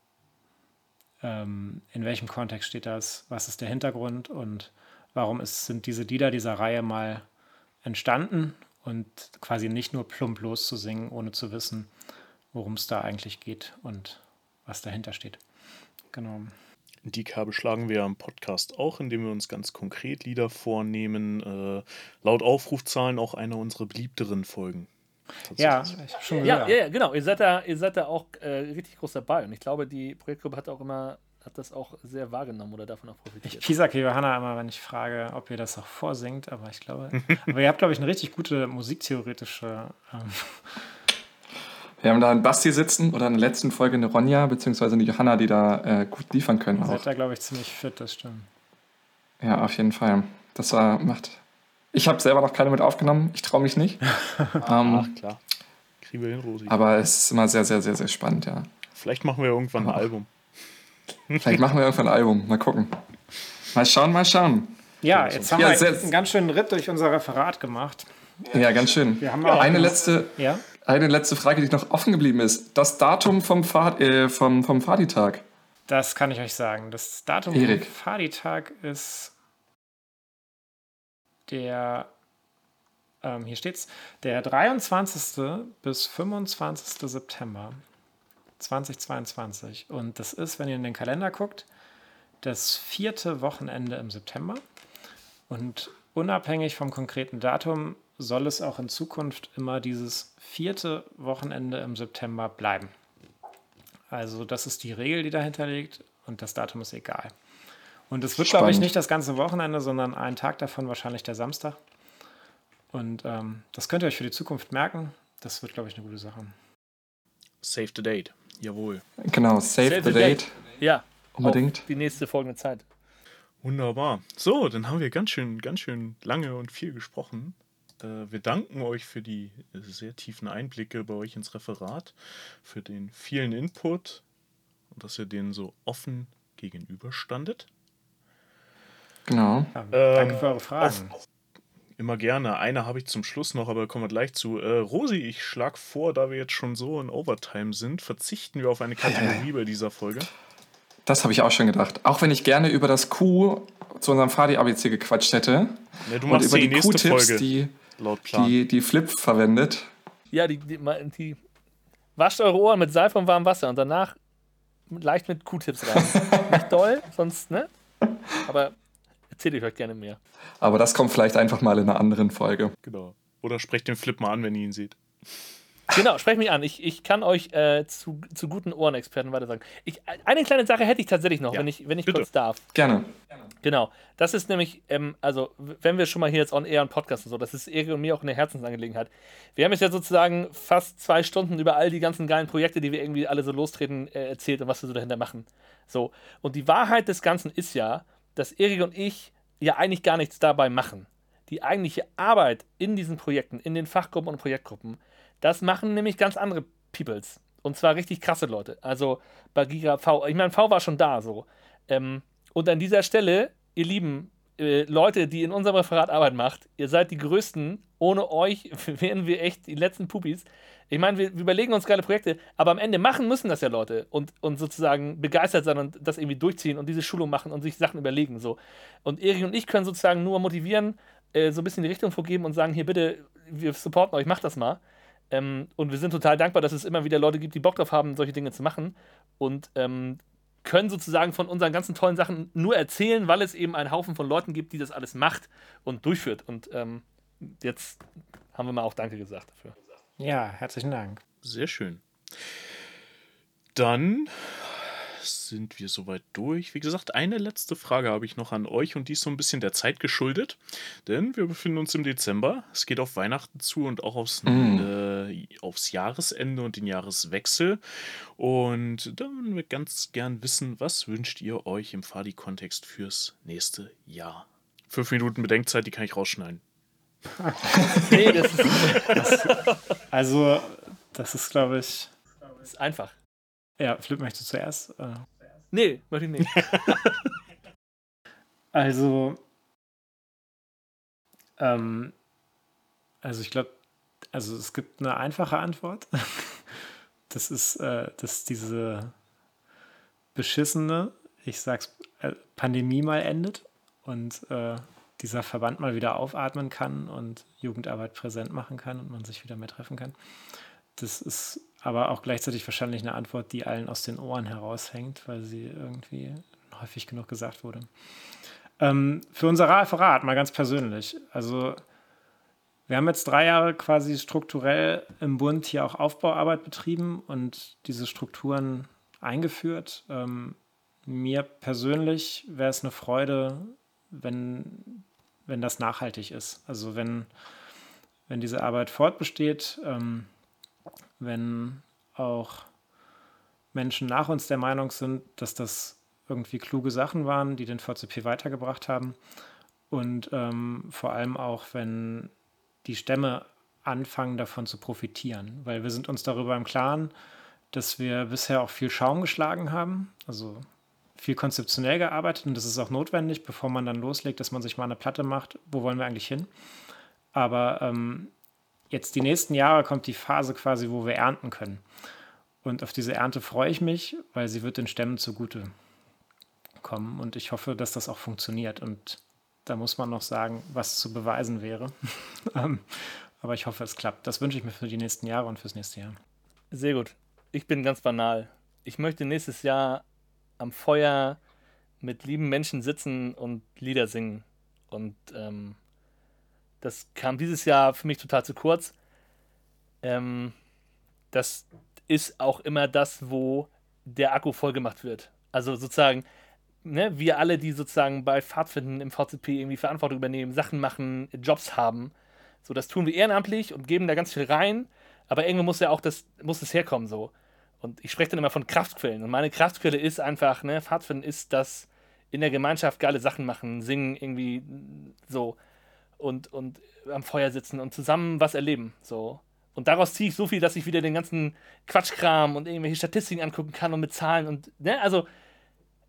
Speaker 3: ähm, in welchem Kontext steht das, was ist der Hintergrund und warum ist, sind diese Lieder dieser Reihe mal entstanden und quasi nicht nur plump loszusingen, ohne zu wissen, worum es da eigentlich geht und was dahinter steht. Genau.
Speaker 1: Die Kerbe schlagen wir im Podcast auch, indem wir uns ganz konkret Lieder vornehmen. Äh, laut Aufrufzahlen auch eine unserer beliebteren Folgen.
Speaker 3: Ja, ich habe schon
Speaker 4: ja, ja, genau. Ihr seid da, ihr seid da auch äh, richtig groß dabei. Und ich glaube, die Projektgruppe hat auch immer hat das auch sehr wahrgenommen oder davon auch profitiert.
Speaker 3: Ich piesacke Johanna immer, wenn ich frage, ob ihr das auch vorsingt, aber ich glaube, <laughs> aber ihr habt, glaube ich, eine richtig gute musiktheoretische. Ähm
Speaker 2: wir haben da einen Basti sitzen oder in der letzten Folge eine Ronja bzw. eine Johanna, die da äh, gut liefern können.
Speaker 3: Ihr seid da, glaube ich, ziemlich fit, das stimmt.
Speaker 2: Ja, auf jeden Fall. Das war, macht. Ich habe selber noch keine mit aufgenommen. Ich traue mich nicht. <laughs>
Speaker 1: ähm, Ach, klar. Kriegen wir hin, Rosi.
Speaker 2: Aber es ist immer sehr, sehr, sehr, sehr spannend, ja.
Speaker 1: Vielleicht machen wir irgendwann ein Album. <laughs>
Speaker 2: Vielleicht machen wir irgendwann ein Album. Mal gucken. Mal schauen, mal schauen.
Speaker 3: Ja, jetzt haben ja, wir einen ganz schönen Ritt durch unser Referat gemacht.
Speaker 2: Ja, ganz schön.
Speaker 3: Wir haben
Speaker 2: eine, letzte, ja? eine letzte Frage, die noch offen geblieben ist. Das Datum vom, Fahr äh, vom, vom Fadi-Tag.
Speaker 3: Das kann ich euch sagen. Das Datum Erik. vom Fadi-Tag ist der, ähm, hier steht's, der 23. bis 25. September. 2022. Und das ist, wenn ihr in den Kalender guckt, das vierte Wochenende im September. Und unabhängig vom konkreten Datum soll es auch in Zukunft immer dieses vierte Wochenende im September bleiben. Also das ist die Regel, die dahinter liegt und das Datum ist egal. Und es wird, glaube ich, nicht das ganze Wochenende, sondern ein Tag davon wahrscheinlich der Samstag. Und ähm, das könnt ihr euch für die Zukunft merken. Das wird, glaube ich, eine gute Sache.
Speaker 1: Save the date. Jawohl.
Speaker 2: Genau, save, save the, the date. date.
Speaker 4: Ja.
Speaker 2: Unbedingt.
Speaker 4: die nächste folgende Zeit.
Speaker 1: Wunderbar. So, dann haben wir ganz schön, ganz schön lange und viel gesprochen. Äh, wir danken euch für die sehr tiefen Einblicke bei euch ins Referat, für den vielen Input und dass ihr denen so offen gegenüberstandet.
Speaker 2: Genau.
Speaker 3: Ja, danke für eure Fragen.
Speaker 1: Auf, Immer gerne. Eine habe ich zum Schluss noch, aber kommen wir gleich zu. Äh, Rosi, ich schlage vor, da wir jetzt schon so in Overtime sind, verzichten wir auf eine Kategorie bei dieser Folge.
Speaker 2: Das habe ich auch schon gedacht. Auch wenn ich gerne über das Q zu unserem Fadi-ABC gequatscht hätte.
Speaker 1: Ja, du machst und über die, die Q-Tips,
Speaker 2: die, die, die Flip verwendet.
Speaker 4: Ja, die, die, die, wascht eure Ohren mit Seife und warmem Wasser und danach leicht mit Q-Tips rein. <laughs> Nicht doll, sonst, ne? Aber erzähle ich euch gerne mehr.
Speaker 2: Aber das kommt vielleicht einfach mal in einer anderen Folge.
Speaker 1: Genau. Oder sprecht den Flip mal an, wenn ihr ihn seht.
Speaker 4: Genau, sprecht mich an. Ich, ich kann euch äh, zu, zu guten Ohrenexperten weiter sagen. Ich, eine kleine Sache hätte ich tatsächlich noch, ja, wenn ich, wenn ich kurz darf.
Speaker 2: Gerne.
Speaker 4: Genau. Das ist nämlich, ähm, also, wenn wir schon mal hier jetzt on air und Podcast und so, das ist Erik und mir auch eine Herzensangelegenheit. Wir haben jetzt ja sozusagen fast zwei Stunden über all die ganzen geilen Projekte, die wir irgendwie alle so lostreten, äh, erzählt und was wir so dahinter machen. So. Und die Wahrheit des Ganzen ist ja, dass Erik und ich ja eigentlich gar nichts dabei machen. Die eigentliche Arbeit in diesen Projekten, in den Fachgruppen und Projektgruppen, das machen nämlich ganz andere Peoples. Und zwar richtig krasse Leute. Also bei Giga V, ich meine, V war schon da so. Ähm, und an dieser Stelle, ihr Lieben, äh, Leute, die in unserem Referat Arbeit macht, ihr seid die Größten. Ohne euch <laughs> wären wir echt die letzten Pupis. Ich meine, wir, wir, überlegen uns geile Projekte, aber am Ende machen müssen das ja Leute und, und sozusagen begeistert sein und das irgendwie durchziehen und diese Schulung machen und sich Sachen überlegen. So. Und Erik und ich können sozusagen nur motivieren, äh, so ein bisschen die Richtung vorgeben und sagen: Hier, bitte, wir supporten euch, macht das mal. Ähm, und wir sind total dankbar, dass es immer wieder Leute gibt, die Bock drauf haben, solche Dinge zu machen. Und ähm, können sozusagen von unseren ganzen tollen Sachen nur erzählen, weil es eben einen Haufen von Leuten gibt, die das alles macht und durchführt. Und ähm, jetzt haben wir mal auch Danke gesagt dafür.
Speaker 3: Ja, herzlichen Dank.
Speaker 1: Sehr schön. Dann sind wir soweit durch. Wie gesagt, eine letzte Frage habe ich noch an euch und die ist so ein bisschen der Zeit geschuldet, denn wir befinden uns im Dezember. Es geht auf Weihnachten zu und auch aufs, mm. äh, aufs Jahresende und den Jahreswechsel. Und da würden wir ganz gern wissen, was wünscht ihr euch im Fadi-Kontext fürs nächste Jahr? Fünf Minuten Bedenkzeit, die kann ich rausschneiden. <laughs>
Speaker 3: nee, das ist, das, <laughs> also, das ist, glaube ich.
Speaker 4: Ist einfach.
Speaker 3: Ja, Flip, möchtest du zuerst? Äh.
Speaker 4: Nee, möchte ich nicht. <laughs>
Speaker 3: also, ähm, also ich glaube, also es gibt eine einfache Antwort. <laughs> Das ist, äh, dass diese beschissene, ich sag's, äh, Pandemie mal endet und äh, dieser Verband mal wieder aufatmen kann und Jugendarbeit präsent machen kann und man sich wieder mehr treffen kann. Das ist aber auch gleichzeitig wahrscheinlich eine Antwort, die allen aus den Ohren heraushängt, weil sie irgendwie häufig genug gesagt wurde. Ähm, für unser Referat mal ganz persönlich. Also wir haben jetzt drei Jahre quasi strukturell im Bund hier auch Aufbauarbeit betrieben und diese Strukturen eingeführt. Ähm, mir persönlich wäre es eine Freude, wenn, wenn das nachhaltig ist. Also wenn, wenn diese Arbeit fortbesteht, ähm, wenn auch Menschen nach uns der Meinung sind, dass das irgendwie kluge Sachen waren, die den VCP weitergebracht haben. Und ähm, vor allem auch, wenn die Stämme anfangen davon zu profitieren, weil wir sind uns darüber im Klaren, dass wir bisher auch viel Schaum geschlagen haben, also viel konzeptionell gearbeitet und das ist auch notwendig, bevor man dann loslegt, dass man sich mal eine Platte macht, wo wollen wir eigentlich hin. Aber ähm, jetzt die nächsten Jahre kommt die Phase quasi, wo wir ernten können. Und auf diese Ernte freue ich mich, weil sie wird den Stämmen zugute kommen und ich hoffe, dass das auch funktioniert. Und da muss man noch sagen, was zu beweisen wäre. <laughs> Ähm, aber ich hoffe, es klappt. Das wünsche ich mir für die nächsten Jahre und fürs nächste Jahr.
Speaker 4: Sehr gut. Ich bin ganz banal. Ich möchte nächstes Jahr am Feuer mit lieben Menschen sitzen und Lieder singen. Und ähm, das kam dieses Jahr für mich total zu kurz. Ähm, das ist auch immer das, wo der Akku vollgemacht wird. Also sozusagen, ne, wir alle, die sozusagen bei Pfadfinden im VCP irgendwie Verantwortung übernehmen, Sachen machen, Jobs haben, so das tun wir ehrenamtlich und geben da ganz viel rein, aber irgendwo muss ja auch das, muss es herkommen so. Und ich spreche dann immer von Kraftquellen. Und meine Kraftquelle ist einfach, ne, Pfadfinden ist das in der Gemeinschaft geile Sachen machen, singen irgendwie so und, und am Feuer sitzen und zusammen was erleben. So. Und daraus ziehe ich so viel, dass ich wieder den ganzen Quatschkram und irgendwelche Statistiken angucken kann und mit Zahlen und, ne, also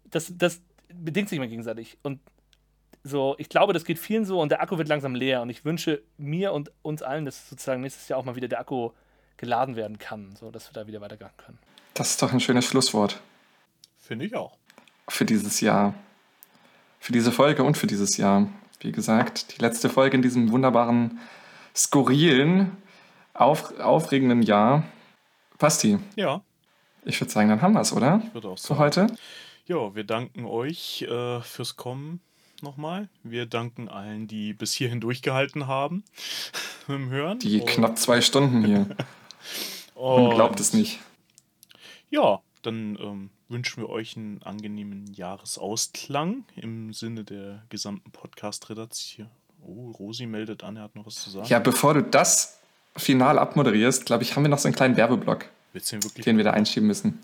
Speaker 4: das, das bedingt sich immer gegenseitig. Und so, ich glaube, das geht vielen so und der Akku wird langsam leer. Und ich wünsche mir und uns allen, dass sozusagen nächstes Jahr auch mal wieder der Akku geladen werden kann, so dass wir da wieder weitergehen können.
Speaker 2: Das ist doch ein schönes Schlusswort.
Speaker 1: Finde ich auch.
Speaker 2: Für dieses Jahr. Für diese Folge und für dieses Jahr. Wie gesagt, die letzte Folge in diesem wunderbaren, skurrilen, auf, aufregenden Jahr. Basti.
Speaker 1: Ja.
Speaker 2: Ich würde sagen, dann haben wir es, oder?
Speaker 1: Ich würde auch
Speaker 2: sagen. Für heute.
Speaker 1: Ja, wir danken euch äh, fürs Kommen nochmal. Wir danken allen, die bis hierhin durchgehalten haben <laughs> mit dem Hören.
Speaker 2: Die Und knapp zwei Stunden hier. <laughs> Man glaubt es nicht.
Speaker 1: Ja, dann ähm, wünschen wir euch einen angenehmen Jahresausklang im Sinne der gesamten Podcast-Redaktion. Oh, Rosi meldet an, er hat noch was zu sagen.
Speaker 2: Ja, bevor du das final abmoderierst, glaube ich, haben wir noch so einen kleinen Werbeblock, den wir da einschieben müssen.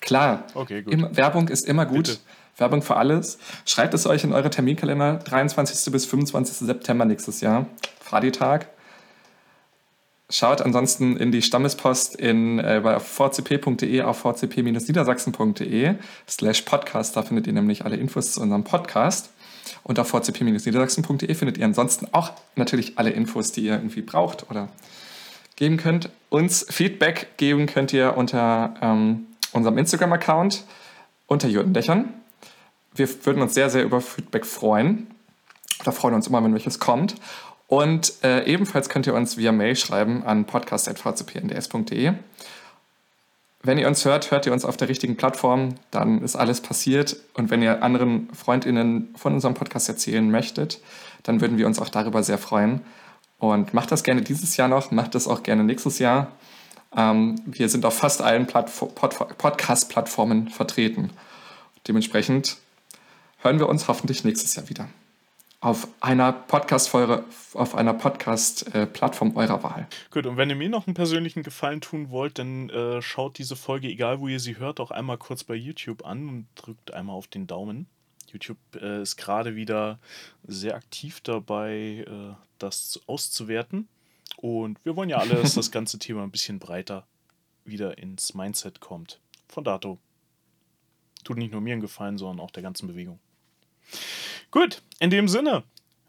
Speaker 2: Klar.
Speaker 1: Okay.
Speaker 2: Immer, Werbung ist immer gut. Bitte. Werbung für alles. Schreibt es euch in eure Terminkalender. 23. bis 25. September nächstes Jahr. Fadi-Tag. Schaut ansonsten in die Stammespost in, äh, bei vcp.de auf vcp-niedersachsen.de slash podcast. Da findet ihr nämlich alle Infos zu unserem Podcast. Und auf vcp-niedersachsen.de findet ihr ansonsten auch natürlich alle Infos, die ihr irgendwie braucht oder geben könnt. Uns Feedback geben könnt ihr unter ähm, unserem Instagram-Account unter Jürgen Dächern. Wir würden uns sehr, sehr über Feedback freuen. Da freuen wir uns immer, wenn welches kommt. Und äh, ebenfalls könnt ihr uns via Mail schreiben an podcast.vcpnds.de. Wenn ihr uns hört, hört ihr uns auf der richtigen Plattform, dann ist alles passiert. Und wenn ihr anderen FreundInnen von unserem Podcast erzählen möchtet, dann würden wir uns auch darüber sehr freuen. Und macht das gerne dieses Jahr noch, macht das auch gerne nächstes Jahr. Ähm, wir sind auf fast allen Pod Podcast-Plattformen vertreten. Dementsprechend hören wir uns hoffentlich nächstes Jahr wieder. Auf einer Podcast-Folge, auf einer Podcast-Plattform eurer Wahl.
Speaker 1: Gut, und wenn ihr mir noch einen persönlichen Gefallen tun wollt, dann äh, schaut diese Folge, egal wo ihr sie hört, auch einmal kurz bei YouTube an und drückt einmal auf den Daumen. YouTube äh, ist gerade wieder sehr aktiv dabei, äh, das auszuwerten. Und wir wollen ja alle, dass das <laughs> ganze Thema ein bisschen breiter wieder ins Mindset kommt. Von dato. Tut nicht nur mir einen Gefallen, sondern auch der ganzen Bewegung. Gut, in dem Sinne,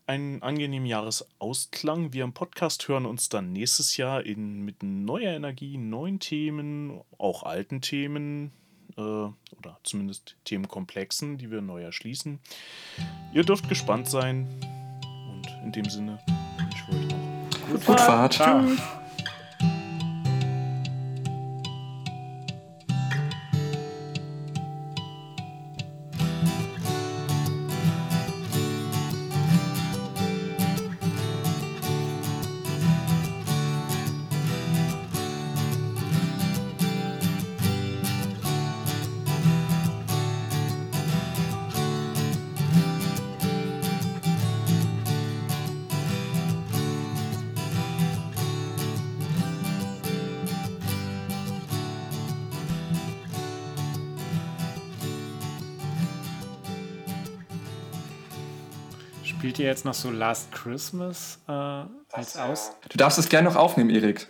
Speaker 1: einen angenehmen Jahresausklang. Wir im Podcast hören uns dann nächstes Jahr in, mit neuer Energie, neuen Themen, auch alten Themen äh, oder zumindest Themenkomplexen, die wir neu erschließen. Ihr dürft gespannt sein und in dem Sinne wünsche ich euch noch
Speaker 2: Gut Fahrt. Fahrt.
Speaker 3: Ihr jetzt noch so Last Christmas äh, als aus?
Speaker 2: Du darfst es gerne noch aufnehmen, Erik.